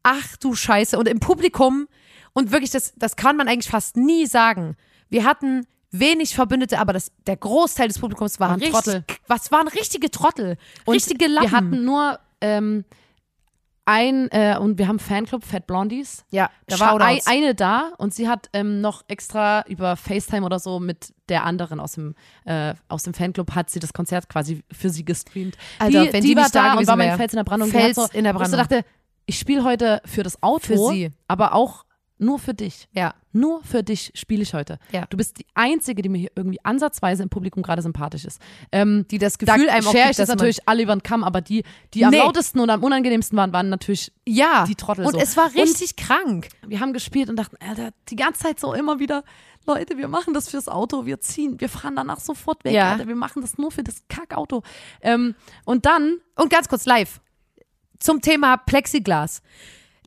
ach du Scheiße. Und im Publikum, und wirklich, das, das kann man eigentlich fast nie sagen. Wir hatten wenig Verbündete, aber das, der Großteil des Publikums war Waren richtig, Trottel. Was waren richtige Trottel? Und richtige Lappen. Wir hatten nur ähm, ein, äh, und wir haben Fanclub Fat Blondies. ja, Da war ein, Shoutouts. eine da und sie hat ähm, noch extra über FaceTime oder so mit der anderen aus dem, äh, aus dem Fanclub hat sie das Konzert quasi für sie gestreamt. Alter, die, wenn die, die war da und war mein. Fels in der Brandung. Fels so, in der wo ich so Brandung. dachte, ich spiele heute für das Auto, Für sie. aber auch nur für dich. ja. Nur für dich spiele ich heute. Ja. Du bist die Einzige, die mir hier irgendwie ansatzweise im Publikum gerade sympathisch ist. Ähm, Die das da Gefühl einem auch gibt, ich das natürlich alle über den Kamm, aber die, die am Nee. lautesten und am unangenehmsten waren, waren natürlich, Ja. Die Trottel Und so. es war Und- richtig krank. wir haben gespielt und dachten, Alter, die ganze Zeit so immer wieder, Leute, wir machen das fürs Auto, wir ziehen, wir fahren danach sofort weg, Ja. Alter, wir machen das nur für das Kackauto. Ähm, und dann, Und ganz kurz live zum Thema Plexiglas.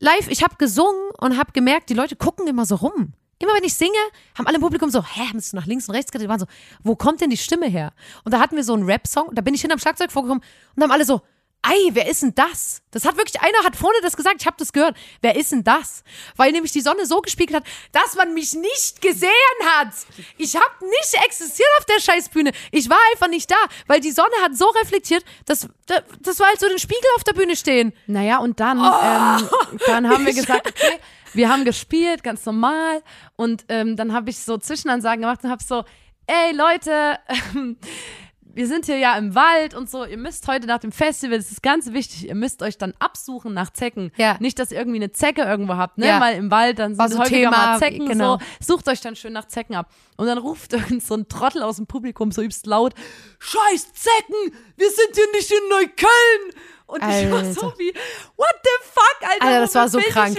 Live, ich habe gesungen und habe gemerkt, die Leute gucken immer so rum. Immer wenn ich singe, haben alle im Publikum so, hä, haben sie nach links und rechts gedreht? Die waren so, wo kommt denn die Stimme her? Und da hatten wir so einen Rap-Song, da bin ich hin am Schlagzeug vorgekommen und haben alle so, Ei, wer ist denn das? Das hat wirklich, einer hat vorne das gesagt, ich habe das gehört. Wer ist denn das? Weil nämlich die Sonne so gespiegelt hat, dass man mich nicht gesehen hat. Ich habe nicht existiert auf der Scheißbühne. Ich war einfach nicht da, weil die Sonne hat so reflektiert, dass das war halt so den Spiegel auf der Bühne stehen. Naja, und dann, ähm, dann haben wir gesagt, okay, wir haben gespielt, ganz normal. Und ähm, dann habe ich so Zwischenansagen gemacht und habe so, ey Leute, ähm, wir sind hier ja im Wald und so, ihr müsst heute nach dem Festival, das ist ganz wichtig, ihr müsst euch dann absuchen nach Zecken. Ja. Nicht, dass ihr irgendwie eine Zecke irgendwo habt, ne? Ja. Weil im Wald dann sind so häufiger Thema, mal Zecken genau. so. Sucht euch dann schön nach Zecken ab. Und dann ruft irgend so ein Trottel aus dem Publikum so übst laut, Scheiß Zecken, wir sind hier nicht in Neukölln. Und ich war so Alter. wie, what the fuck, Alter, Alter, das war so krank.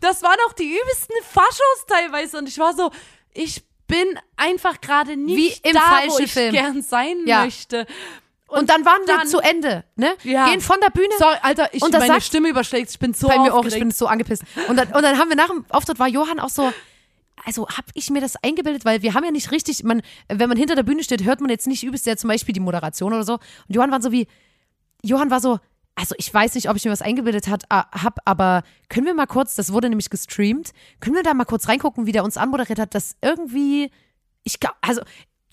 Das waren auch die übelsten Faschos teilweise. Und ich war so, ich bin einfach gerade nicht Wie im da, wo falschen ich Film. gern sein Ja. möchte. Und, dann waren wir dann- zu Ende, ne? Ja. Gehen von der Bühne. Sorry, Alter, ich, Und meine sagt- Stimme überschlägt. Ich bin so bei mir auch, aufgeregt. ich bin so angepisst. Und dann, und dann haben wir nach dem Auftritt war Johann auch so, also habe ich mir das eingebildet, weil wir haben ja nicht richtig, man, wenn man hinter der Bühne steht, hört man jetzt nicht übelst ja zum Beispiel die Moderation oder so. Und Johann war so wie, Johann war so, also ich weiß nicht, ob ich mir was eingebildet hat, hab, aber können wir mal kurz, das wurde nämlich gestreamt, können wir da mal kurz reingucken, wie der uns anmoderiert hat, dass irgendwie, ich glaub, also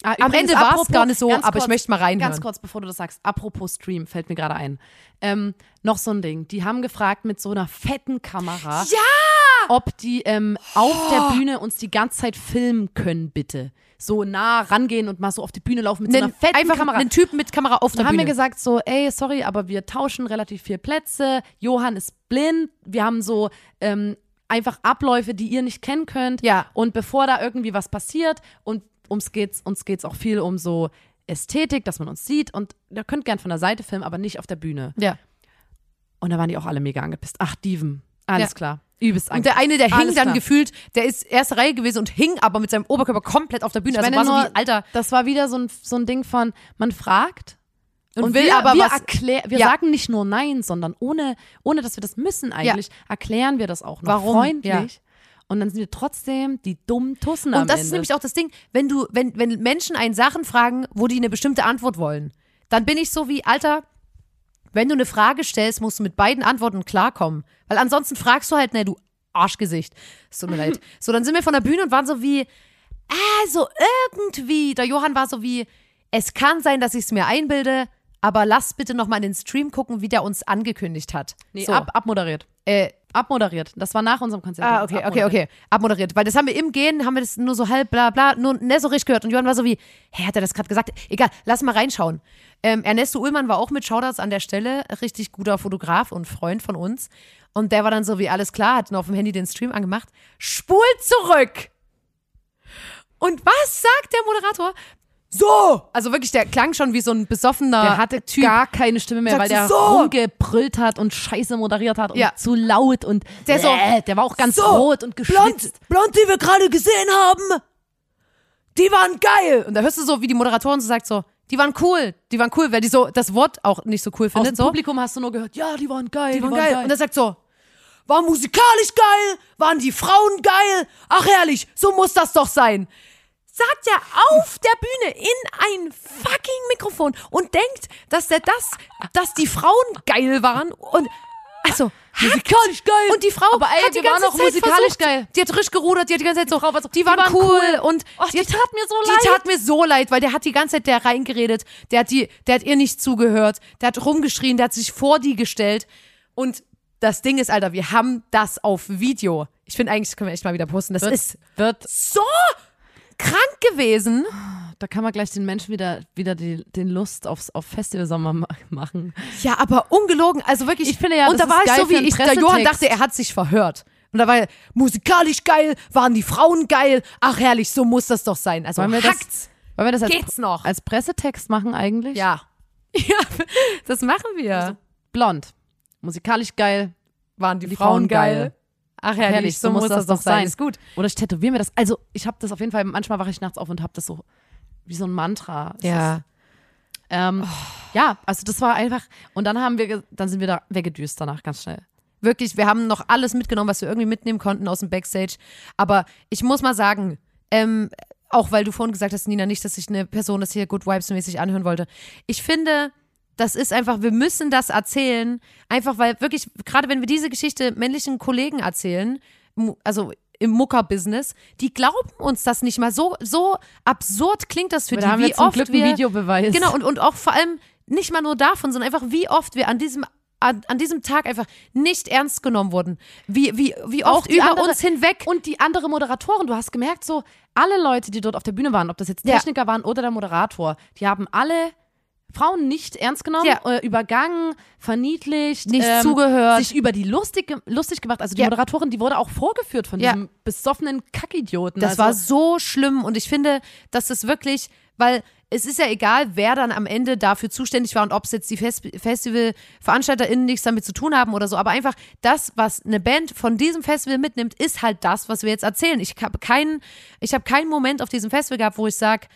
Ah, am Ende war es gar nicht so, aber ich kurz- möchte mal reinhören. Ganz kurz, bevor du das sagst, apropos Stream, fällt mir gerade ein. Ähm, noch so ein Ding. Die haben gefragt mit so einer fetten Kamera, Ja! Ob die ähm, auf der Bühne uns die ganze Zeit filmen können, bitte. So nah rangehen und mal so auf die Bühne laufen mit so einer fetten einfach Kamera. einen Typen mit Kamera auf der haben Bühne. wir gesagt so, ey, sorry, aber wir tauschen relativ viel Plätze. Johann ist blind. Wir haben so ähm, einfach Abläufe, die ihr nicht kennen könnt. Ja. Und bevor da irgendwie was passiert und ums geht's, uns geht's auch viel um so Ästhetik, dass man uns sieht und ihr könnt gern von der Seite filmen, aber nicht auf der Bühne. ja. Und da waren die auch alle mega angepisst. Ach, Dieven. Alles Ja. klar. Übelst Und der eine, der hing Alles dann klar. gefühlt, der ist erste Reihe gewesen und hing aber mit seinem Oberkörper komplett auf der Bühne. Ich Also war so nur, wie, Alter, das war wieder so ein, so ein Ding von, man fragt und, wir, will aber wir was. erklär, wir Ja. sagen nicht nur nein, sondern ohne, ohne dass wir das müssen eigentlich, erklären wir das auch noch Warum? freundlich. Ja. Und dann sind wir trotzdem die dummen Tussen am Und das Ende. ist nämlich auch das Ding, wenn du, wenn, wenn Menschen einen Sachen fragen, wo die eine bestimmte Antwort wollen, dann bin ich so wie, Alter, wenn du eine Frage stellst, musst du mit beiden Antworten klarkommen. Weil ansonsten fragst du halt, ne, du Arschgesicht. Es tut mir leid. So, dann sind wir von der Bühne und waren so wie, ah, so irgendwie. Der Johann war so wie, es kann sein, dass ich es mir einbilde, aber lass bitte noch mal in den Stream gucken, wie der uns angekündigt hat. nee, so. ab, abmoderiert. Äh, Abmoderiert. Das war nach unserem Konzert. Ah, okay, okay, abmoderiert. okay. Abmoderiert. Weil das haben wir im Gehen, haben wir das nur so halb bla bla, nur nicht so richtig gehört. Und Johann war so wie, hä, hat er das gerade gesagt? Egal, lass mal reinschauen. Ähm, Ernesto Ullmann war auch mit Shoutouts an der Stelle, richtig guter Fotograf und Freund von uns. Und der war dann so wie, alles klar, hat nur auf dem Handy den Stream angemacht. Spul zurück! Und was sagt der Moderator? So! Also wirklich, der klang schon wie so ein besoffener Der hatte Typ. gar keine Stimme mehr, weil der so. rumgebrüllt hat und Scheiße moderiert hat und Ja. zu laut und Der so, der war auch ganz so, rot und Blond, geschwitzt. blond, die wir gerade gesehen haben, die waren geil. Und da hörst du so, wie die Moderatorin so sagt so, die waren cool, die waren cool, weil die so das Wort auch nicht so cool Aus findet. dem So. Publikum hast du nur gehört, ja, die waren geil, Die waren geil. Und er sagt so, war musikalisch geil, waren die Frauen geil. Ach herrlich, so muss das doch sein. Sagt er auf der Bühne in ein fucking Mikrofon und denkt, dass der das, dass die Frauen geil waren und also musikalisch geil und die Frau Aber ey, hat die waren ganze auch Zeit musikalisch versucht, geil. Die hat frisch gerudert, die hat die ganze Zeit so, die, waren die waren cool, cool. und Och, die tat mir so die leid. tat mir so leid, weil der hat die ganze Zeit der reingeredet, der hat die, der hat ihr nicht zugehört, der hat rumgeschrien, der hat sich vor die gestellt und das Ding ist, Alter, wir haben das auf Video. Ich finde eigentlich, das können wir echt mal wieder posten. Das Wird- ist wird so krank gewesen. Da kann man gleich den Menschen wieder, wieder die, den Lust aufs, auf Festivalsommer ma- machen. Ja, aber ungelogen, also wirklich. Ich finde ja, und das da war ist ich so wie ich, der Johann dachte, er hat sich verhört. Und da war er musikalisch geil, waren die Frauen geil. Ach herrlich, so muss das doch sein. Also Wollen wir das, hackt's. wollen wir das als, Geht's noch? als Pressetext machen eigentlich? Ja. Ja, das machen wir. Blond. Musikalisch geil. waren die, Die Frauen Frauen geil. geil. Ach herrlich, so, muss das doch sein. Ist gut. Oder ich tätowiere mir das. Also ich habe das auf jeden Fall, manchmal wache ich nachts auf und habe das so wie so ein Mantra. Es Ja. Ist, ähm, Ja, also das war einfach. Und dann haben wir, dann sind wir da weggedüst danach ganz schnell. Wirklich, wir haben noch alles mitgenommen, was wir irgendwie mitnehmen konnten aus dem Backstage. Aber ich muss mal sagen, ähm, auch weil du vorhin gesagt hast, Nina, nicht, dass ich eine Person das hier Good Vibes mäßig anhören wollte. Ich finde, das ist einfach, wir müssen das erzählen, einfach weil wirklich, gerade wenn wir diese Geschichte männlichen Kollegen erzählen, also im Mucker-Business, die glauben uns das nicht mal. So, so absurd klingt das für Wir die, haben wie jetzt zum oft Glück wir, einen Videobeweis. Genau, und, und auch vor allem nicht mal nur davon, sondern einfach, wie oft wir an diesem an, an diesem Tag einfach nicht ernst genommen wurden. Wie, wie, wie oft über andere- uns hinweg. Und die andere Moderatoren, du hast gemerkt, so alle Leute, die dort auf der Bühne waren, ob das jetzt Ja. Techniker waren oder der Moderator, die haben alle Frauen nicht ernst genommen, Ja. äh, übergangen, verniedlicht, Nicht ähm, zugehört. sich über die lustig, lustig gemacht. Also die Ja. Moderatorin, die wurde auch vorgeführt von Ja. diesem besoffenen Kackidioten. Das also, war so schlimm und ich finde, dass es wirklich, weil es ist ja egal, wer dann am Ende dafür zuständig war und ob es jetzt die Fest FestivalveranstalterInnen nichts damit zu tun haben oder so, aber einfach das, was eine Band von diesem Festival mitnimmt, ist halt das, was wir jetzt erzählen. Ich habe keinen, ich habe keinen Moment auf diesem Festival gehabt, wo ich sage,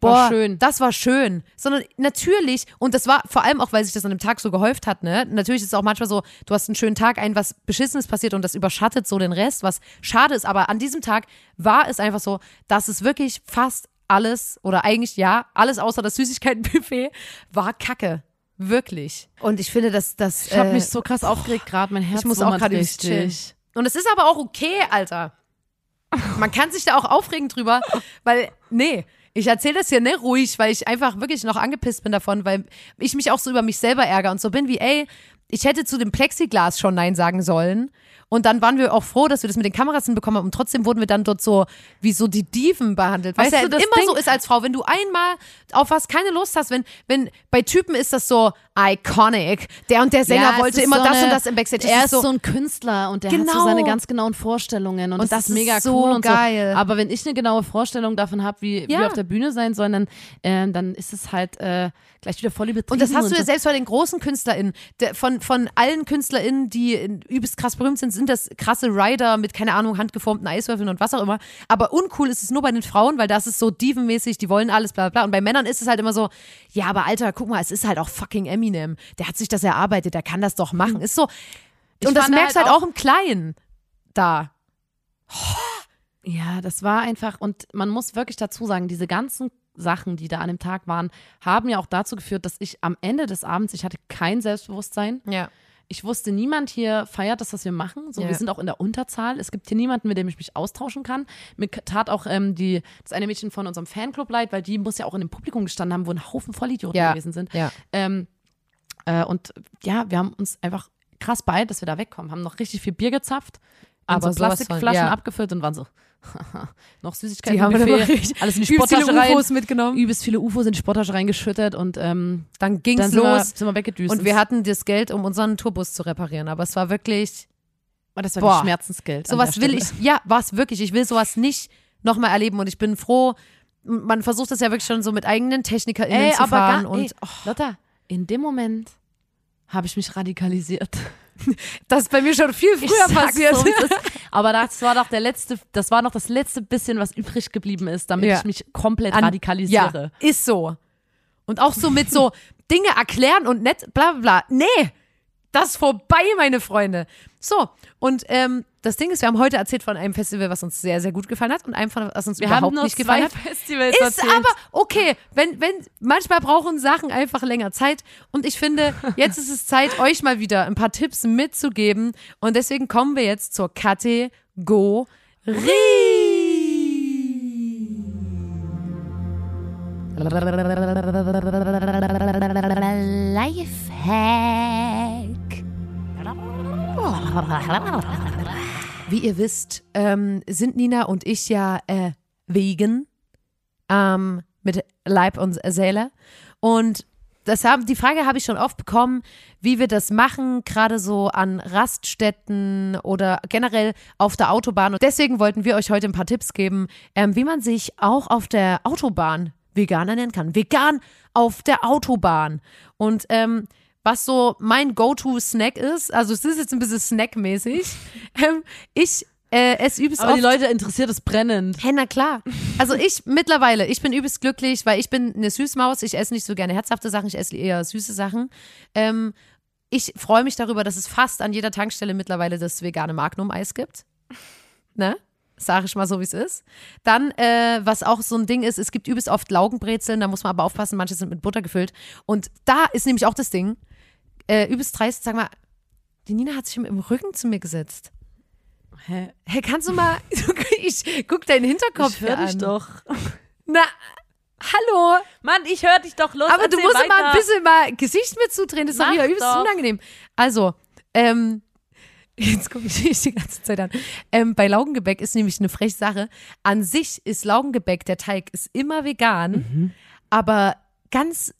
Boah, War schön. das war schön. Sondern natürlich, und das war vor allem auch, weil sich das an dem Tag so gehäuft hat, ne? Natürlich ist es auch manchmal so, du hast einen schönen Tag, ein was Beschissenes passiert und das überschattet so den Rest, was schade ist. Aber an diesem Tag war es einfach so, dass es wirklich fast alles, oder eigentlich ja, alles außer das Süßigkeitenbuffet, war Kacke. Wirklich. Und ich finde, dass das. ich habe äh, mich so krass aufgeregt gerade, mein Herz ich muss auch gerade richtig. Und es ist aber auch okay, Alter. Man kann sich da auch aufregen drüber, weil, nee, ich erzähle das hier ne ruhig, weil ich einfach wirklich noch angepisst bin davon, weil ich mich auch so über mich selber ärgere und so bin wie, ey, ich hätte zu dem Plexiglas schon Nein sagen sollen. Und dann waren wir auch froh, dass wir das mit den Kameras hinbekommen haben. Und trotzdem wurden wir dann dort so wie so die Dieven behandelt. Was Weißt ja du, das immer Ding- so ist als Frau, wenn du einmal auf was keine Lust hast, wenn, wenn bei Typen ist das so iconic. Der und der Sänger Ja, wollte immer so das eine- und das im Backstage. Das Er ist ist so ein Künstler und der hat so Genau. seine ganz genauen Vorstellungen und, Und das, das ist mega so cool und geil. so. Aber wenn ich eine genaue Vorstellung davon habe, wie Ja. wir auf der Bühne sein sollen, dann, ähm, dann ist es halt äh, gleich wieder voll übertrieben. Und das hast du ja so. selbst bei den großen KünstlerInnen. Der, von, von allen KünstlerInnen, die in- übelst krass berühmt sind, sind das krasse Rider mit, keine Ahnung, handgeformten Eiswürfeln und was auch immer. Aber uncool ist es nur bei den Frauen, weil das ist so dievenmäßig, die wollen alles, bla bla bla. Und bei Männern ist es halt immer so, ja, aber Alter, guck mal, es ist halt auch fucking Eminem. Der hat sich das erarbeitet, der kann das doch machen. Ist so. Ich und das merkst du halt halt auch im Kleinen da. Ja, das war einfach, und man muss wirklich dazu sagen, diese ganzen Sachen, die da an dem Tag waren, haben ja auch dazu geführt, dass ich am Ende des Abends, ich hatte kein Selbstbewusstsein. Ja. Ich wusste, niemand hier feiert das, was wir machen. So, Ja. wir sind auch in der Unterzahl. Es gibt hier niemanden, mit dem ich mich austauschen kann. Mir tat auch ähm, die, das eine Mädchen von unserem Fanclub leid, weil die muss ja auch in dem Publikum gestanden haben, wo ein Haufen Vollidioten Ja. gewesen sind. Ja. Ähm, äh, und ja, wir haben uns einfach krass beeilt, dass wir da wegkommen. Haben noch richtig viel Bier gezapft, Aber so Plastikflaschen ja. abgefüllt und waren so, noch Süßigkeiten, Die haben wir Buffet, richtig- alles in die Übelst viele Sporttasche rein. UFOs mitgenommen. Übelst viele UFOs in die Sporttasche reingeschüttet und ähm, Dann ging's dann sind wir, los. sind wir weggedüst. Und wir hatten das Geld, um unseren Tourbus zu reparieren. Aber es war wirklich, Oh, das war Boah. Schmerzensgeld. Sowas will ich, ja, was wirklich. Ich will sowas nicht nochmal erleben und ich bin froh. Man versucht das ja wirklich schon so mit eigenen TechnikerInnen Ey, zu aber fahren gar, und ey, Lotta, in dem Moment habe ich mich radikalisiert. das ist bei mir schon viel früher passiert. so, aber das war doch der letzte, das war noch das letzte bisschen, was übrig geblieben ist, damit Ja. ich mich komplett An- radikalisiere. Ja, ist so. Und auch so mit so Dinge erklären und nett, bla bla bla. Nee, das ist vorbei, meine Freunde. So, und ähm, das Ding ist, wir haben heute erzählt von einem Festival, was uns sehr, sehr gut gefallen hat und einem, von, was uns Wir überhaupt nicht gefallen hat. Festivals Ist erzählt. aber okay, wenn, wenn, manchmal brauchen Sachen einfach länger Zeit und ich finde, jetzt ist es Zeit, euch mal wieder ein paar Tipps mitzugeben und deswegen kommen wir jetzt zur Kategorie. Lifehack. Wie ihr wisst, ähm, sind Nina und ich ja äh, vegan ähm, mit Leib und Seele. Und das haben, die Frage habe ich schon oft bekommen, wie wir das machen, gerade so an Raststätten oder generell auf der Autobahn. Und deswegen wollten wir euch heute ein paar Tipps geben, ähm, wie man sich auch auf der Autobahn veganer nennen kann. Vegan auf der Autobahn. Und ähm, was so mein Go-To-Snack ist, also es ist jetzt ein bisschen snackmäßig, ähm, ich äh, esse übelst aber oft die Leute interessiert es brennend. Hey, na klar. Also ich mittlerweile, ich bin übelst glücklich, weil ich bin eine Süßmaus. Ich esse nicht so gerne herzhafte Sachen, ich esse eher süße Sachen. Ähm, ich freue mich darüber, dass es fast an jeder Tankstelle mittlerweile das vegane Magnum-Eis gibt. Ne? sage ich mal so, wie es ist. Dann, äh, was auch so ein Ding ist, es gibt übelst oft Laugenbrezeln, da muss man aber aufpassen, manche sind mit Butter gefüllt. Und da ist nämlich auch das Ding, äh, übelst dreist, sag mal, die Nina hat sich im, Rücken zu mir gesetzt. Hä? Hey, kannst du mal, ich guck deinen Hinterkopf Ich hör hier dich an. doch. Na, hallo. Mann, ich hör dich doch los. Aber du musst weiter. mal ein bisschen mal Gesicht mir zudrehen, das ist doch Mach wieder übelst doch. unangenehm. Also, ähm, jetzt gucke ich dich die ganze Zeit an. Ähm, bei Laugengebäck ist nämlich eine freche Sache. An sich ist Laugengebäck, der Teig ist immer vegan, Mhm. aber ganz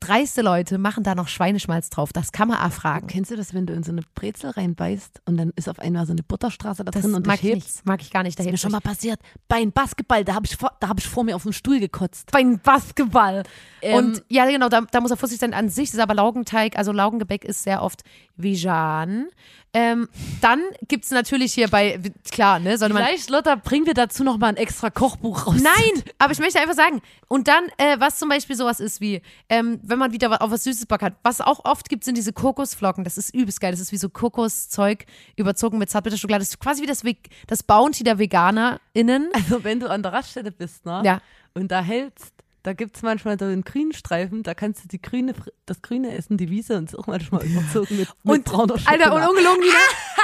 dreiste Leute machen da noch Schweineschmalz drauf. Das kann man auch fragen. Kennst du das, wenn du in so eine Brezel reinbeißt und dann ist auf einmal so eine Butterstraße da Das drin und mag ich nicht. Mag ich gar nicht. Da Das ist mir schon mal passiert. Bei einem Basketball, da habe ich, vor- da hab ich vor mir auf dem Stuhl gekotzt. beim Basketball. Ähm, und ja, genau, da, da muss er vorsichtig sein. An sich ist aber Laugenteig, also Laugengebäck ist sehr oft vegan. Ähm, dann gibt es natürlich hier bei, klar, ne, sollte man. Vielleicht, Lotta, bringen wir dazu noch mal ein extra Kochbuch raus. Nein, aber ich möchte einfach sagen, und dann, äh, was zum Beispiel sowas ist wie, ähm, wenn man wieder auf was Süßes Bock hat, was auch oft gibt, sind diese Kokosflocken. Das ist übelst geil. Das ist wie so Kokoszeug überzogen mit Zartbitterschokolade. Das ist quasi wie das, das Bounty der VeganerInnen. Also, wenn du an der Raststätte bist, ne? Ja. Und da hältst, da gibt es manchmal so einen grünen Streifen, da kannst du die grüne, das Grüne essen, die Wiese, und ist auch manchmal überzogen mit, mit Und, brauner Schokolade. Alter, und ungelogen, Nina,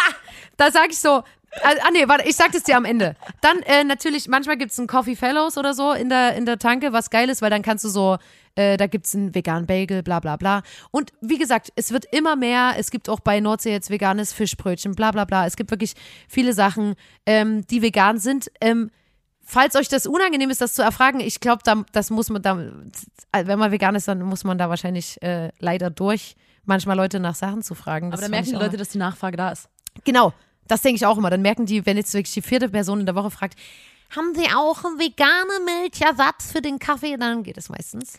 da sag ich so, ah ah, nee, warte, ich sag das dir am Ende. Dann äh, natürlich, manchmal gibt's einen Coffee Fellows oder so in der, in der Tanke, was geil ist, weil dann kannst du so, äh, da gibt's einen veganen Bagel, bla bla bla. Und wie gesagt, es wird immer mehr, es gibt auch bei Nordsee jetzt veganes Fischbrötchen, bla bla bla. Es gibt wirklich viele Sachen, ähm, die vegan sind. Ähm, Falls euch das unangenehm ist, das zu erfragen, ich glaube, da, das muss man da, wenn man vegan ist, dann muss man da wahrscheinlich äh, leider durch, manchmal Leute nach Sachen zu fragen. Aber da merken die Leute, dass die Nachfrage da ist. Genau, das denke ich auch immer. Dann merken die, wenn jetzt wirklich die vierte Person in der Woche fragt, haben Sie auch einen veganen Milchersatz für den Kaffee? Dann geht es meistens.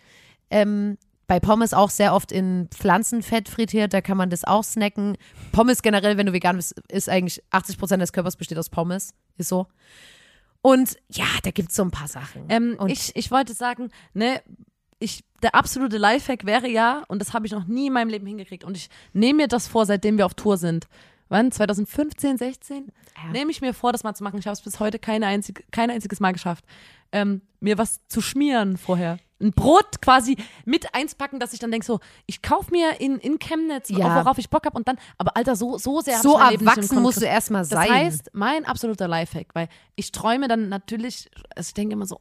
Ähm, bei Pommes auch sehr oft in Pflanzenfett frittiert, da kann man das auch snacken. Pommes generell, wenn du vegan bist, ist eigentlich 80 Prozent des Körpers besteht aus Pommes. Ist so. Und ja, da gibt es so ein paar Sachen. Ähm, Und ich, ich wollte sagen, ne, ich, der absolute Lifehack wäre ja, und das habe ich noch nie in meinem Leben hingekriegt, und ich nehme mir das vor, seitdem wir auf Tour sind. Wann? 2015, 16? Ja. Nehme ich mir vor, das mal zu machen. Ich habe es bis heute keine einzig, kein einziges Mal geschafft. Ähm, mir was zu schmieren vorher. Ein Brot quasi mit einspacken, dass ich dann denke so, ich kaufe mir in, in Chemnitz, Ja. worauf ich Bock habe und dann, aber Alter, so, so sehr so erwachsen musst du erstmal sein. Das heißt, mein absoluter Lifehack, weil ich träume dann natürlich, also ich denke immer so,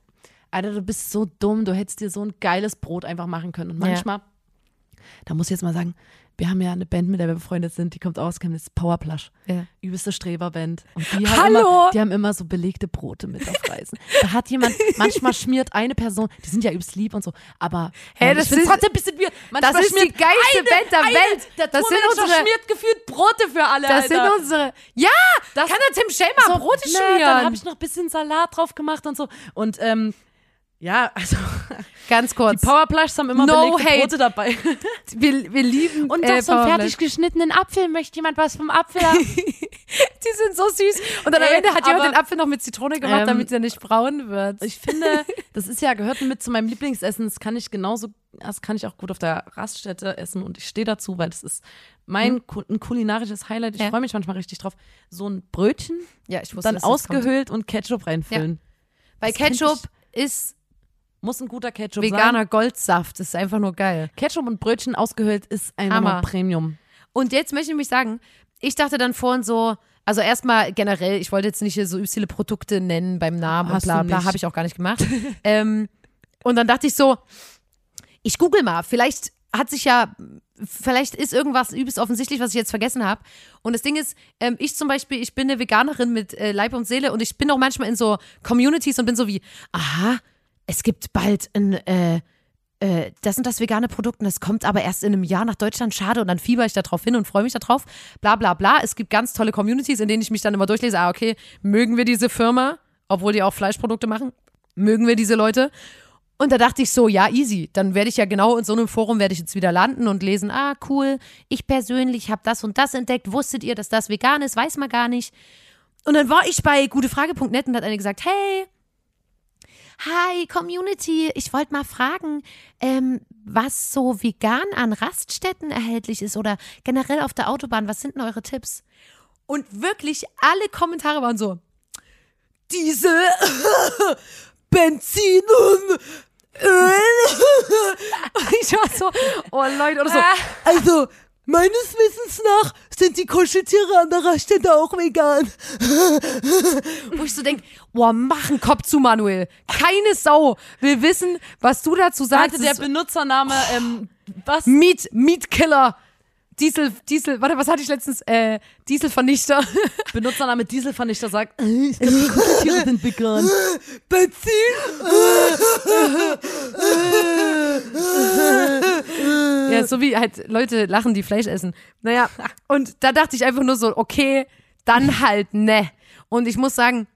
Alter, du bist so dumm, du hättest dir so ein geiles Brot einfach machen können. Und Ja. manchmal, da muss ich jetzt mal sagen, wir haben ja eine Band, mit der wir befreundet sind, die kommt aus Chemnitz, Powerplush. Ja. Übelste Streberband. Und die haben, Hallo! Immer, die haben immer so belegte Brote mit auf Reisen. da hat jemand, manchmal schmiert eine Person, die sind ja übelst lieb und so, aber Hä, äh, das ich find's ist- trotzdem ein bisschen weird. Manchmal das ist die geilste eine, Band der eine, Welt. Der Das sind unsere- schmiert gefühlt Brote für alle, Das Alter. sind unsere. Ja, Das- kann der Tim Schelmer Brote ne, schmieren? Dann habe ich noch ein bisschen Salat drauf gemacht und so. Und ähm, ja, also Ganz kurz. die Powerplushs haben immer No belegte hate. Brote dabei. wir, wir lieben Und äh, doch so einen fertig geschnittenen Apfel. Möchte jemand was vom Apfel haben? Die sind so süß. Und dann am Ey, Ende hat jemand den Apfel noch mit Zitrone gemacht, Ähm, damit er nicht braun wird. ich finde, das ist ja, gehört mit zu meinem Lieblingsessen. Das kann ich genauso, das kann ich auch gut auf der Raststätte essen und ich stehe dazu, weil das ist mein ein kulinarisches Highlight. Ich Hm. Ja. freue mich manchmal richtig drauf. So ein Brötchen, ja, ich wusste, dann ausgehöhlt und Ketchup reinfüllen. Weil Das Ketchup ist Muss ein guter Ketchup sein. veganer Goldsaft. Das ist einfach nur geil. Ketchup und Brötchen ausgehöhlt ist einfach Premium. Und jetzt möchte ich mich sagen, ich dachte dann vorhin so, also erstmal generell, ich wollte jetzt nicht hier so übelst viele Produkte nennen beim Namen Hast und bla bla, habe ich auch gar nicht gemacht. ähm, und dann dachte ich so, ich google mal, vielleicht hat sich ja, vielleicht ist irgendwas übelst offensichtlich, was ich jetzt vergessen habe. Und das Ding ist, ähm, ich zum Beispiel, ich bin eine Veganerin mit äh, Leib und Seele und ich bin auch manchmal in so Communities und bin so wie, aha, es gibt bald ein, äh, äh, das sind das vegane Produkt und das kommt aber erst in einem Jahr nach Deutschland, schade. Und dann fieber ich da drauf hin und freue mich da drauf. Bla bla bla. Es gibt ganz tolle Communities, in denen ich mich dann immer durchlese, ah, okay, mögen wir diese Firma, obwohl die auch Fleischprodukte machen? Mögen wir diese Leute? Und da dachte ich so, ja, easy. Dann werde ich ja genau in so einem Forum werde ich jetzt wieder landen und lesen, ah, cool, ich persönlich habe das und das entdeckt. Wusstet ihr, dass das vegan ist? Weiß man gar nicht. Und dann war ich bei gutefrage.net und hat eine gesagt, hey, Hi, Community. Ich wollte mal fragen, ähm, was so vegan an Raststätten erhältlich ist oder generell auf der Autobahn. Was sind denn eure Tipps? Und wirklich alle Kommentare waren so, Diesel, Benzin und Öl. Und ich war so, oh Leute, oder so. Also, meines Wissens nach sind die Kuscheltiere an der Raststätte auch vegan. Wo ich so denke, boah, mach einen Kopf zu, Manuel. Keine Sau will wissen, was du dazu sagst. Warte, der Benutzername, ähm, was? Meat, Meatkiller. Diesel, Diesel, warte, was hatte ich letztens? Äh, Dieselvernichter. Benutzername Dieselvernichter sagt, äh, ich glaube, die Kuscheltiere sind vegan. Benzin. ja, so wie halt Leute lachen, die Fleisch essen. Naja, und da dachte ich einfach nur so, okay, dann halt ne. Und ich muss sagen,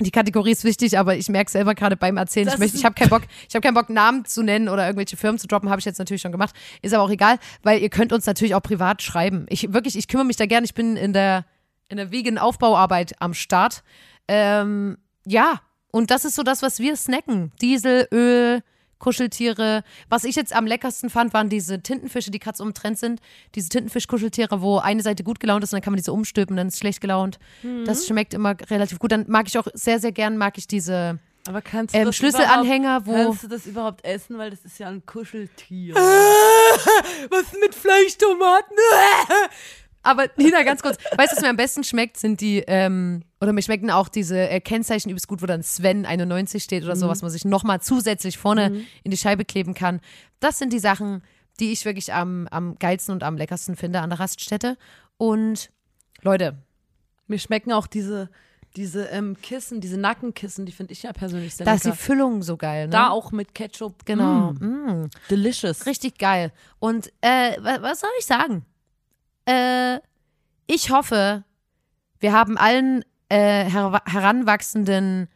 die Kategorie ist wichtig, aber ich merke selber gerade beim Erzählen, Das ich, möchte, ich habe keinen Bock, ich habe keinen Bock Namen zu nennen oder irgendwelche Firmen zu droppen, habe ich jetzt natürlich schon gemacht, ist aber auch egal, weil ihr könnt uns natürlich auch privat schreiben. Ich wirklich, ich kümmere mich da gerne, ich bin in der in der vegan Aufbauarbeit am Start. Ähm, ja, und das ist so das, was wir snacken. Diesel, Öl, Kuscheltiere. Was ich jetzt am leckersten fand, waren diese Tintenfische, die gerade so im Trend sind. Diese Tintenfisch-Kuscheltiere, wo eine Seite gut gelaunt ist und dann kann man diese umstülpen, dann ist es schlecht gelaunt. Das schmeckt immer relativ gut. Dann mag ich auch sehr, sehr gern, mag ich diese Aber kannst du ähm, das Schlüsselanhänger, wo. Kannst du das überhaupt essen, weil das ist ja ein Kuscheltier. Was mit Fleischtomaten? Aber Nina, ganz kurz, weißt du, was mir am besten schmeckt, sind die, ähm, oder mir schmecken auch diese äh, Kennzeichen übelst gut, wo dann Sven 91 steht oder so, was man sich nochmal zusätzlich vorne in die Scheibe kleben kann. Das sind die Sachen, die ich wirklich am, am geilsten und am leckersten finde an der Raststätte. Und Leute, Mir schmecken auch diese, diese ähm, Kissen, diese Nackenkissen, die finde ich ja persönlich sehr da ist die lecker. Füllung so geil. Ne? Da auch mit Ketchup. Genau. Mm, Mm. delicious. Richtig geil. Und äh, wa- was soll ich sagen? Äh, ich hoffe, wir haben allen äh, her heranwachsenden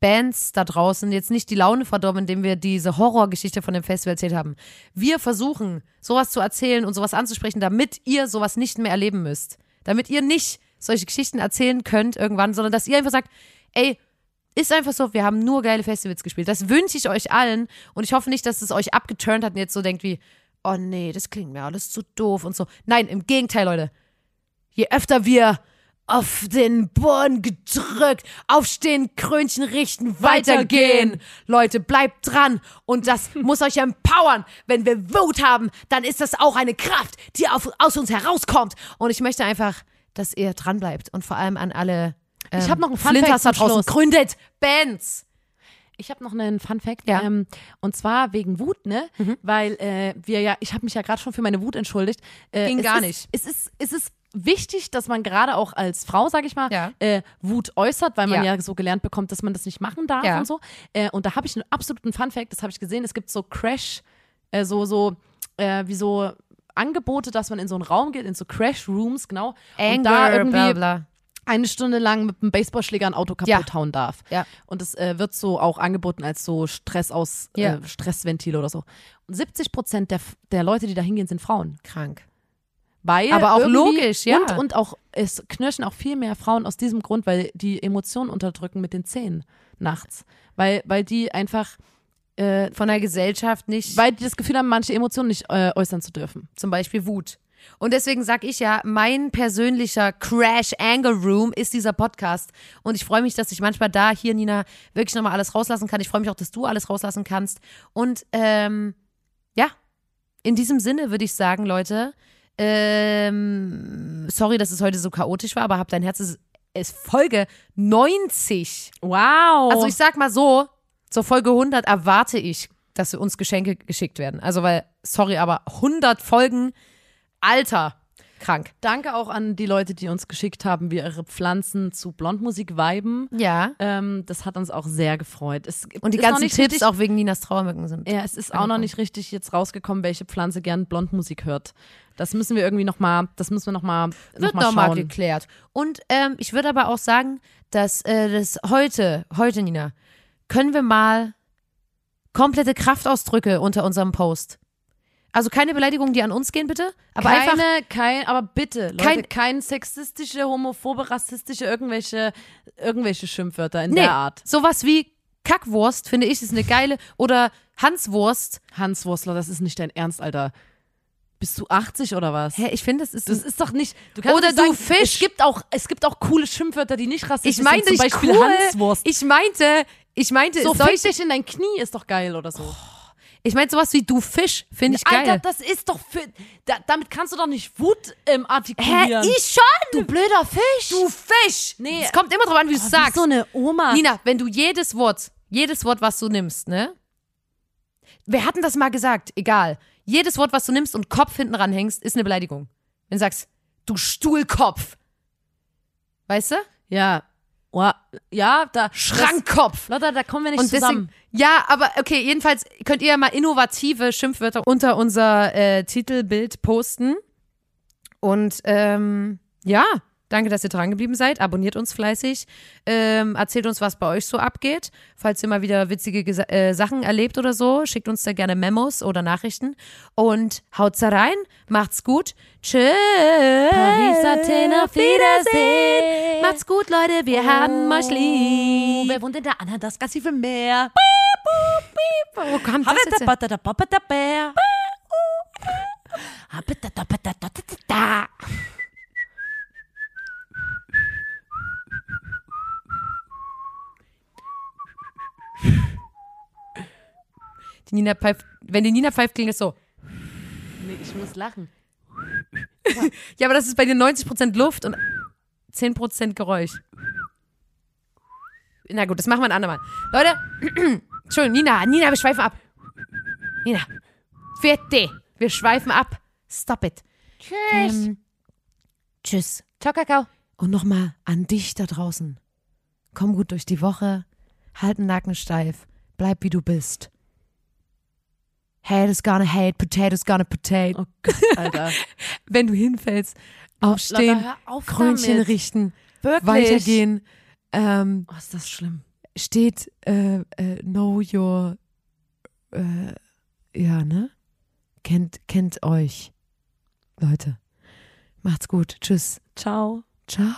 Bands da draußen jetzt nicht die Laune verdorben, indem wir diese Horrorgeschichte von dem Festival erzählt haben. Wir versuchen, sowas zu erzählen und sowas anzusprechen, damit ihr sowas nicht mehr erleben müsst. Damit ihr nicht solche Geschichten erzählen könnt irgendwann, sondern dass ihr einfach sagt, ey, ist einfach so, wir haben nur geile Festivals gespielt. Das wünsche ich euch allen und ich hoffe nicht, dass es euch abgeturnt hat und jetzt so denkt wie, oh nee, das klingt mir alles zu doof und so. Nein, im Gegenteil, Leute. Je öfter wir auf den Boden gedrückt, aufstehen, Krönchen richten, weitergehen. Leute, bleibt dran und das muss euch empowern. Wenn wir Wut haben, dann ist das auch eine Kraft, die auf, aus uns herauskommt. Und ich möchte einfach, dass ihr dran bleibt und vor allem an alle ähm, Ich hab noch einen Fun Flinters da draußen. Gründet Bands. Ich habe noch einen Fun Fact. Ja. Ähm, und zwar wegen Wut, ne? Weil äh, wir ja, ich habe mich ja gerade schon für meine Wut entschuldigt. Äh, Ging gar ist, nicht. Es ist, es ist wichtig, dass man gerade auch als Frau, sag ich mal, Ja. äh, Wut äußert, weil man Ja. ja. so gelernt bekommt, dass man das nicht machen darf Ja. und so. Äh, und da habe ich einen absoluten Fun Fact, das habe ich gesehen. Es gibt so Crash, äh, so, so, äh, wie so Angebote, dass man in so einen Raum geht, in so Crash Rooms, genau. und Anger, da irgendwie bla bla. Eine Stunde lang mit einem Baseballschläger ein Auto kaputt Ja. hauen darf. Ja. Und es äh, wird so auch angeboten als so Stress aus Ja. äh, Stressventil oder so. Und 70 Prozent der, der Leute, die da hingehen, sind Frauen. Krank. Weil Aber auch logisch, ja. Und, und auch, es knirschen auch viel mehr Frauen aus diesem Grund, weil die Emotionen unterdrücken mit den Zähnen nachts. Weil, weil die einfach, äh, Von der Gesellschaft nicht. weil die das Gefühl haben, manche Emotionen nicht äh, äußern zu dürfen. zum Beispiel Wut. Und deswegen sag ich ja, mein persönlicher Crash Anger Room ist dieser Podcast. Und ich freue mich, dass ich manchmal da hier, Nina, wirklich nochmal alles rauslassen kann. Ich freue mich auch, dass du alles rauslassen kannst. Und ähm, ja, in diesem Sinne würde ich sagen, Leute, ähm, sorry, dass es heute so chaotisch war, aber hab dein Herz ist, ist Folge 90. Wow. Also ich sag mal so, zur Folge 100 erwarte ich, dass uns Geschenke geschickt werden. Also weil, sorry, aber 100 Folgen, Alter, krank. Danke auch an die Leute, die uns geschickt haben, wie ihre Pflanzen zu Blondmusik viben. Ja. Ähm, das hat uns auch sehr gefreut. Es Und die noch ganzen Tipps richtig, auch wegen Ninas Trauermücken sind. Ja, es ist auch noch nicht richtig jetzt rausgekommen, welche Pflanze gern Blondmusik hört. Das müssen wir irgendwie noch mal, das müssen wir noch mal, Wird noch mal nochmal schauen. geklärt. Und ähm, ich würde aber auch sagen, dass äh, das heute, heute, Nina, können wir mal komplette Kraftausdrücke unter unserem Post. Also keine Beleidigungen, die an uns gehen, bitte. Aber keine, einfach kein, aber bitte, Leute, Kein- kein, sexistische, homophobe, rassistische, irgendwelche, irgendwelche Schimpfwörter in nee, der Art. sowas wie Kackwurst, finde ich, ist eine geile. Oder Hanswurst. Hans Wurstler, das ist nicht dein Ernst, Alter. Bist du 80 oder was? Hä, ich finde, das ist. Das ist doch nicht. Du kannst Oder nicht du sagen, Fisch. Es gibt auch, es gibt auch coole Schimpfwörter, die nicht rassistisch ich meinte sind. Zum Beispiel cool. Hanswurst. Ich meinte, ich meinte, so solche, in dein Knie ist doch geil oder so. Ich meinte sowas wie du Fisch, finde ich geil. Alter, das ist doch für. Da, damit kannst du doch nicht Wut ähm, artikulieren. schon? du blöder Fisch. Du Fisch! Nee. Es kommt immer drauf an, wie du es sagst. so eine Oma. Nina, wenn du jedes Wort, jedes Wort, was du nimmst, ne? Wir hatten das mal gesagt, egal. Jedes Wort, was du nimmst und Kopf hinten ranhängst, ist eine Beleidigung. Wenn du sagst, du Stuhlkopf. Weißt du? Ja. Ja, da. Schrankkopf. Leute, da kommen wir nicht Und zusammen. Ja, aber okay, jedenfalls könnt ihr ja mal innovative Schimpfwörter unter unser äh, Titelbild posten. Und ähm, ja, danke, dass ihr dran geblieben seid. Abonniert uns fleißig. Ähm, erzählt uns, was bei euch so abgeht. Falls ihr mal wieder witzige Gesa äh, Sachen erlebt oder so, schickt uns da gerne Memos oder Nachrichten. Und haut's da rein. Macht's gut. Tschüss. Paris, Athen, auf Wiedersehen. Macht's gut, Leute. Wir haben euch lieb. Wer wohnt in der Anadaskassive Meer? Wo kam das jetzt her? Die Nina pfeift, wenn die Nina pfeift, klingt es so. Nee, ich muss lachen. Ja, aber das ist bei dir 90% Luft und 10% Geräusch. Na gut, das machen wir ein andermal. Leute, Entschuldigung, Nina, Nina, wir schweifen ab. Nina, vierte, wir schweifen ab. Stop it. Tschüss. Ähm, tschüss. Ciao, Kakao. Und nochmal an dich da draußen. Komm gut durch die Woche. Halt den Nacken steif. Bleib wie du bist. Haters gonna hate, potatoes gonna potato. Oh Gott, Alter. Wenn du hinfällst, aufstehen, hör auf Krönchen damit. richten, Wirklich. weitergehen. Ähm, Oh, ist das schlimm. steht äh, äh, know your äh, ja, ne? Kennt, kennt euch. Leute. Macht's gut. Tschüss. Ciao. Ciao.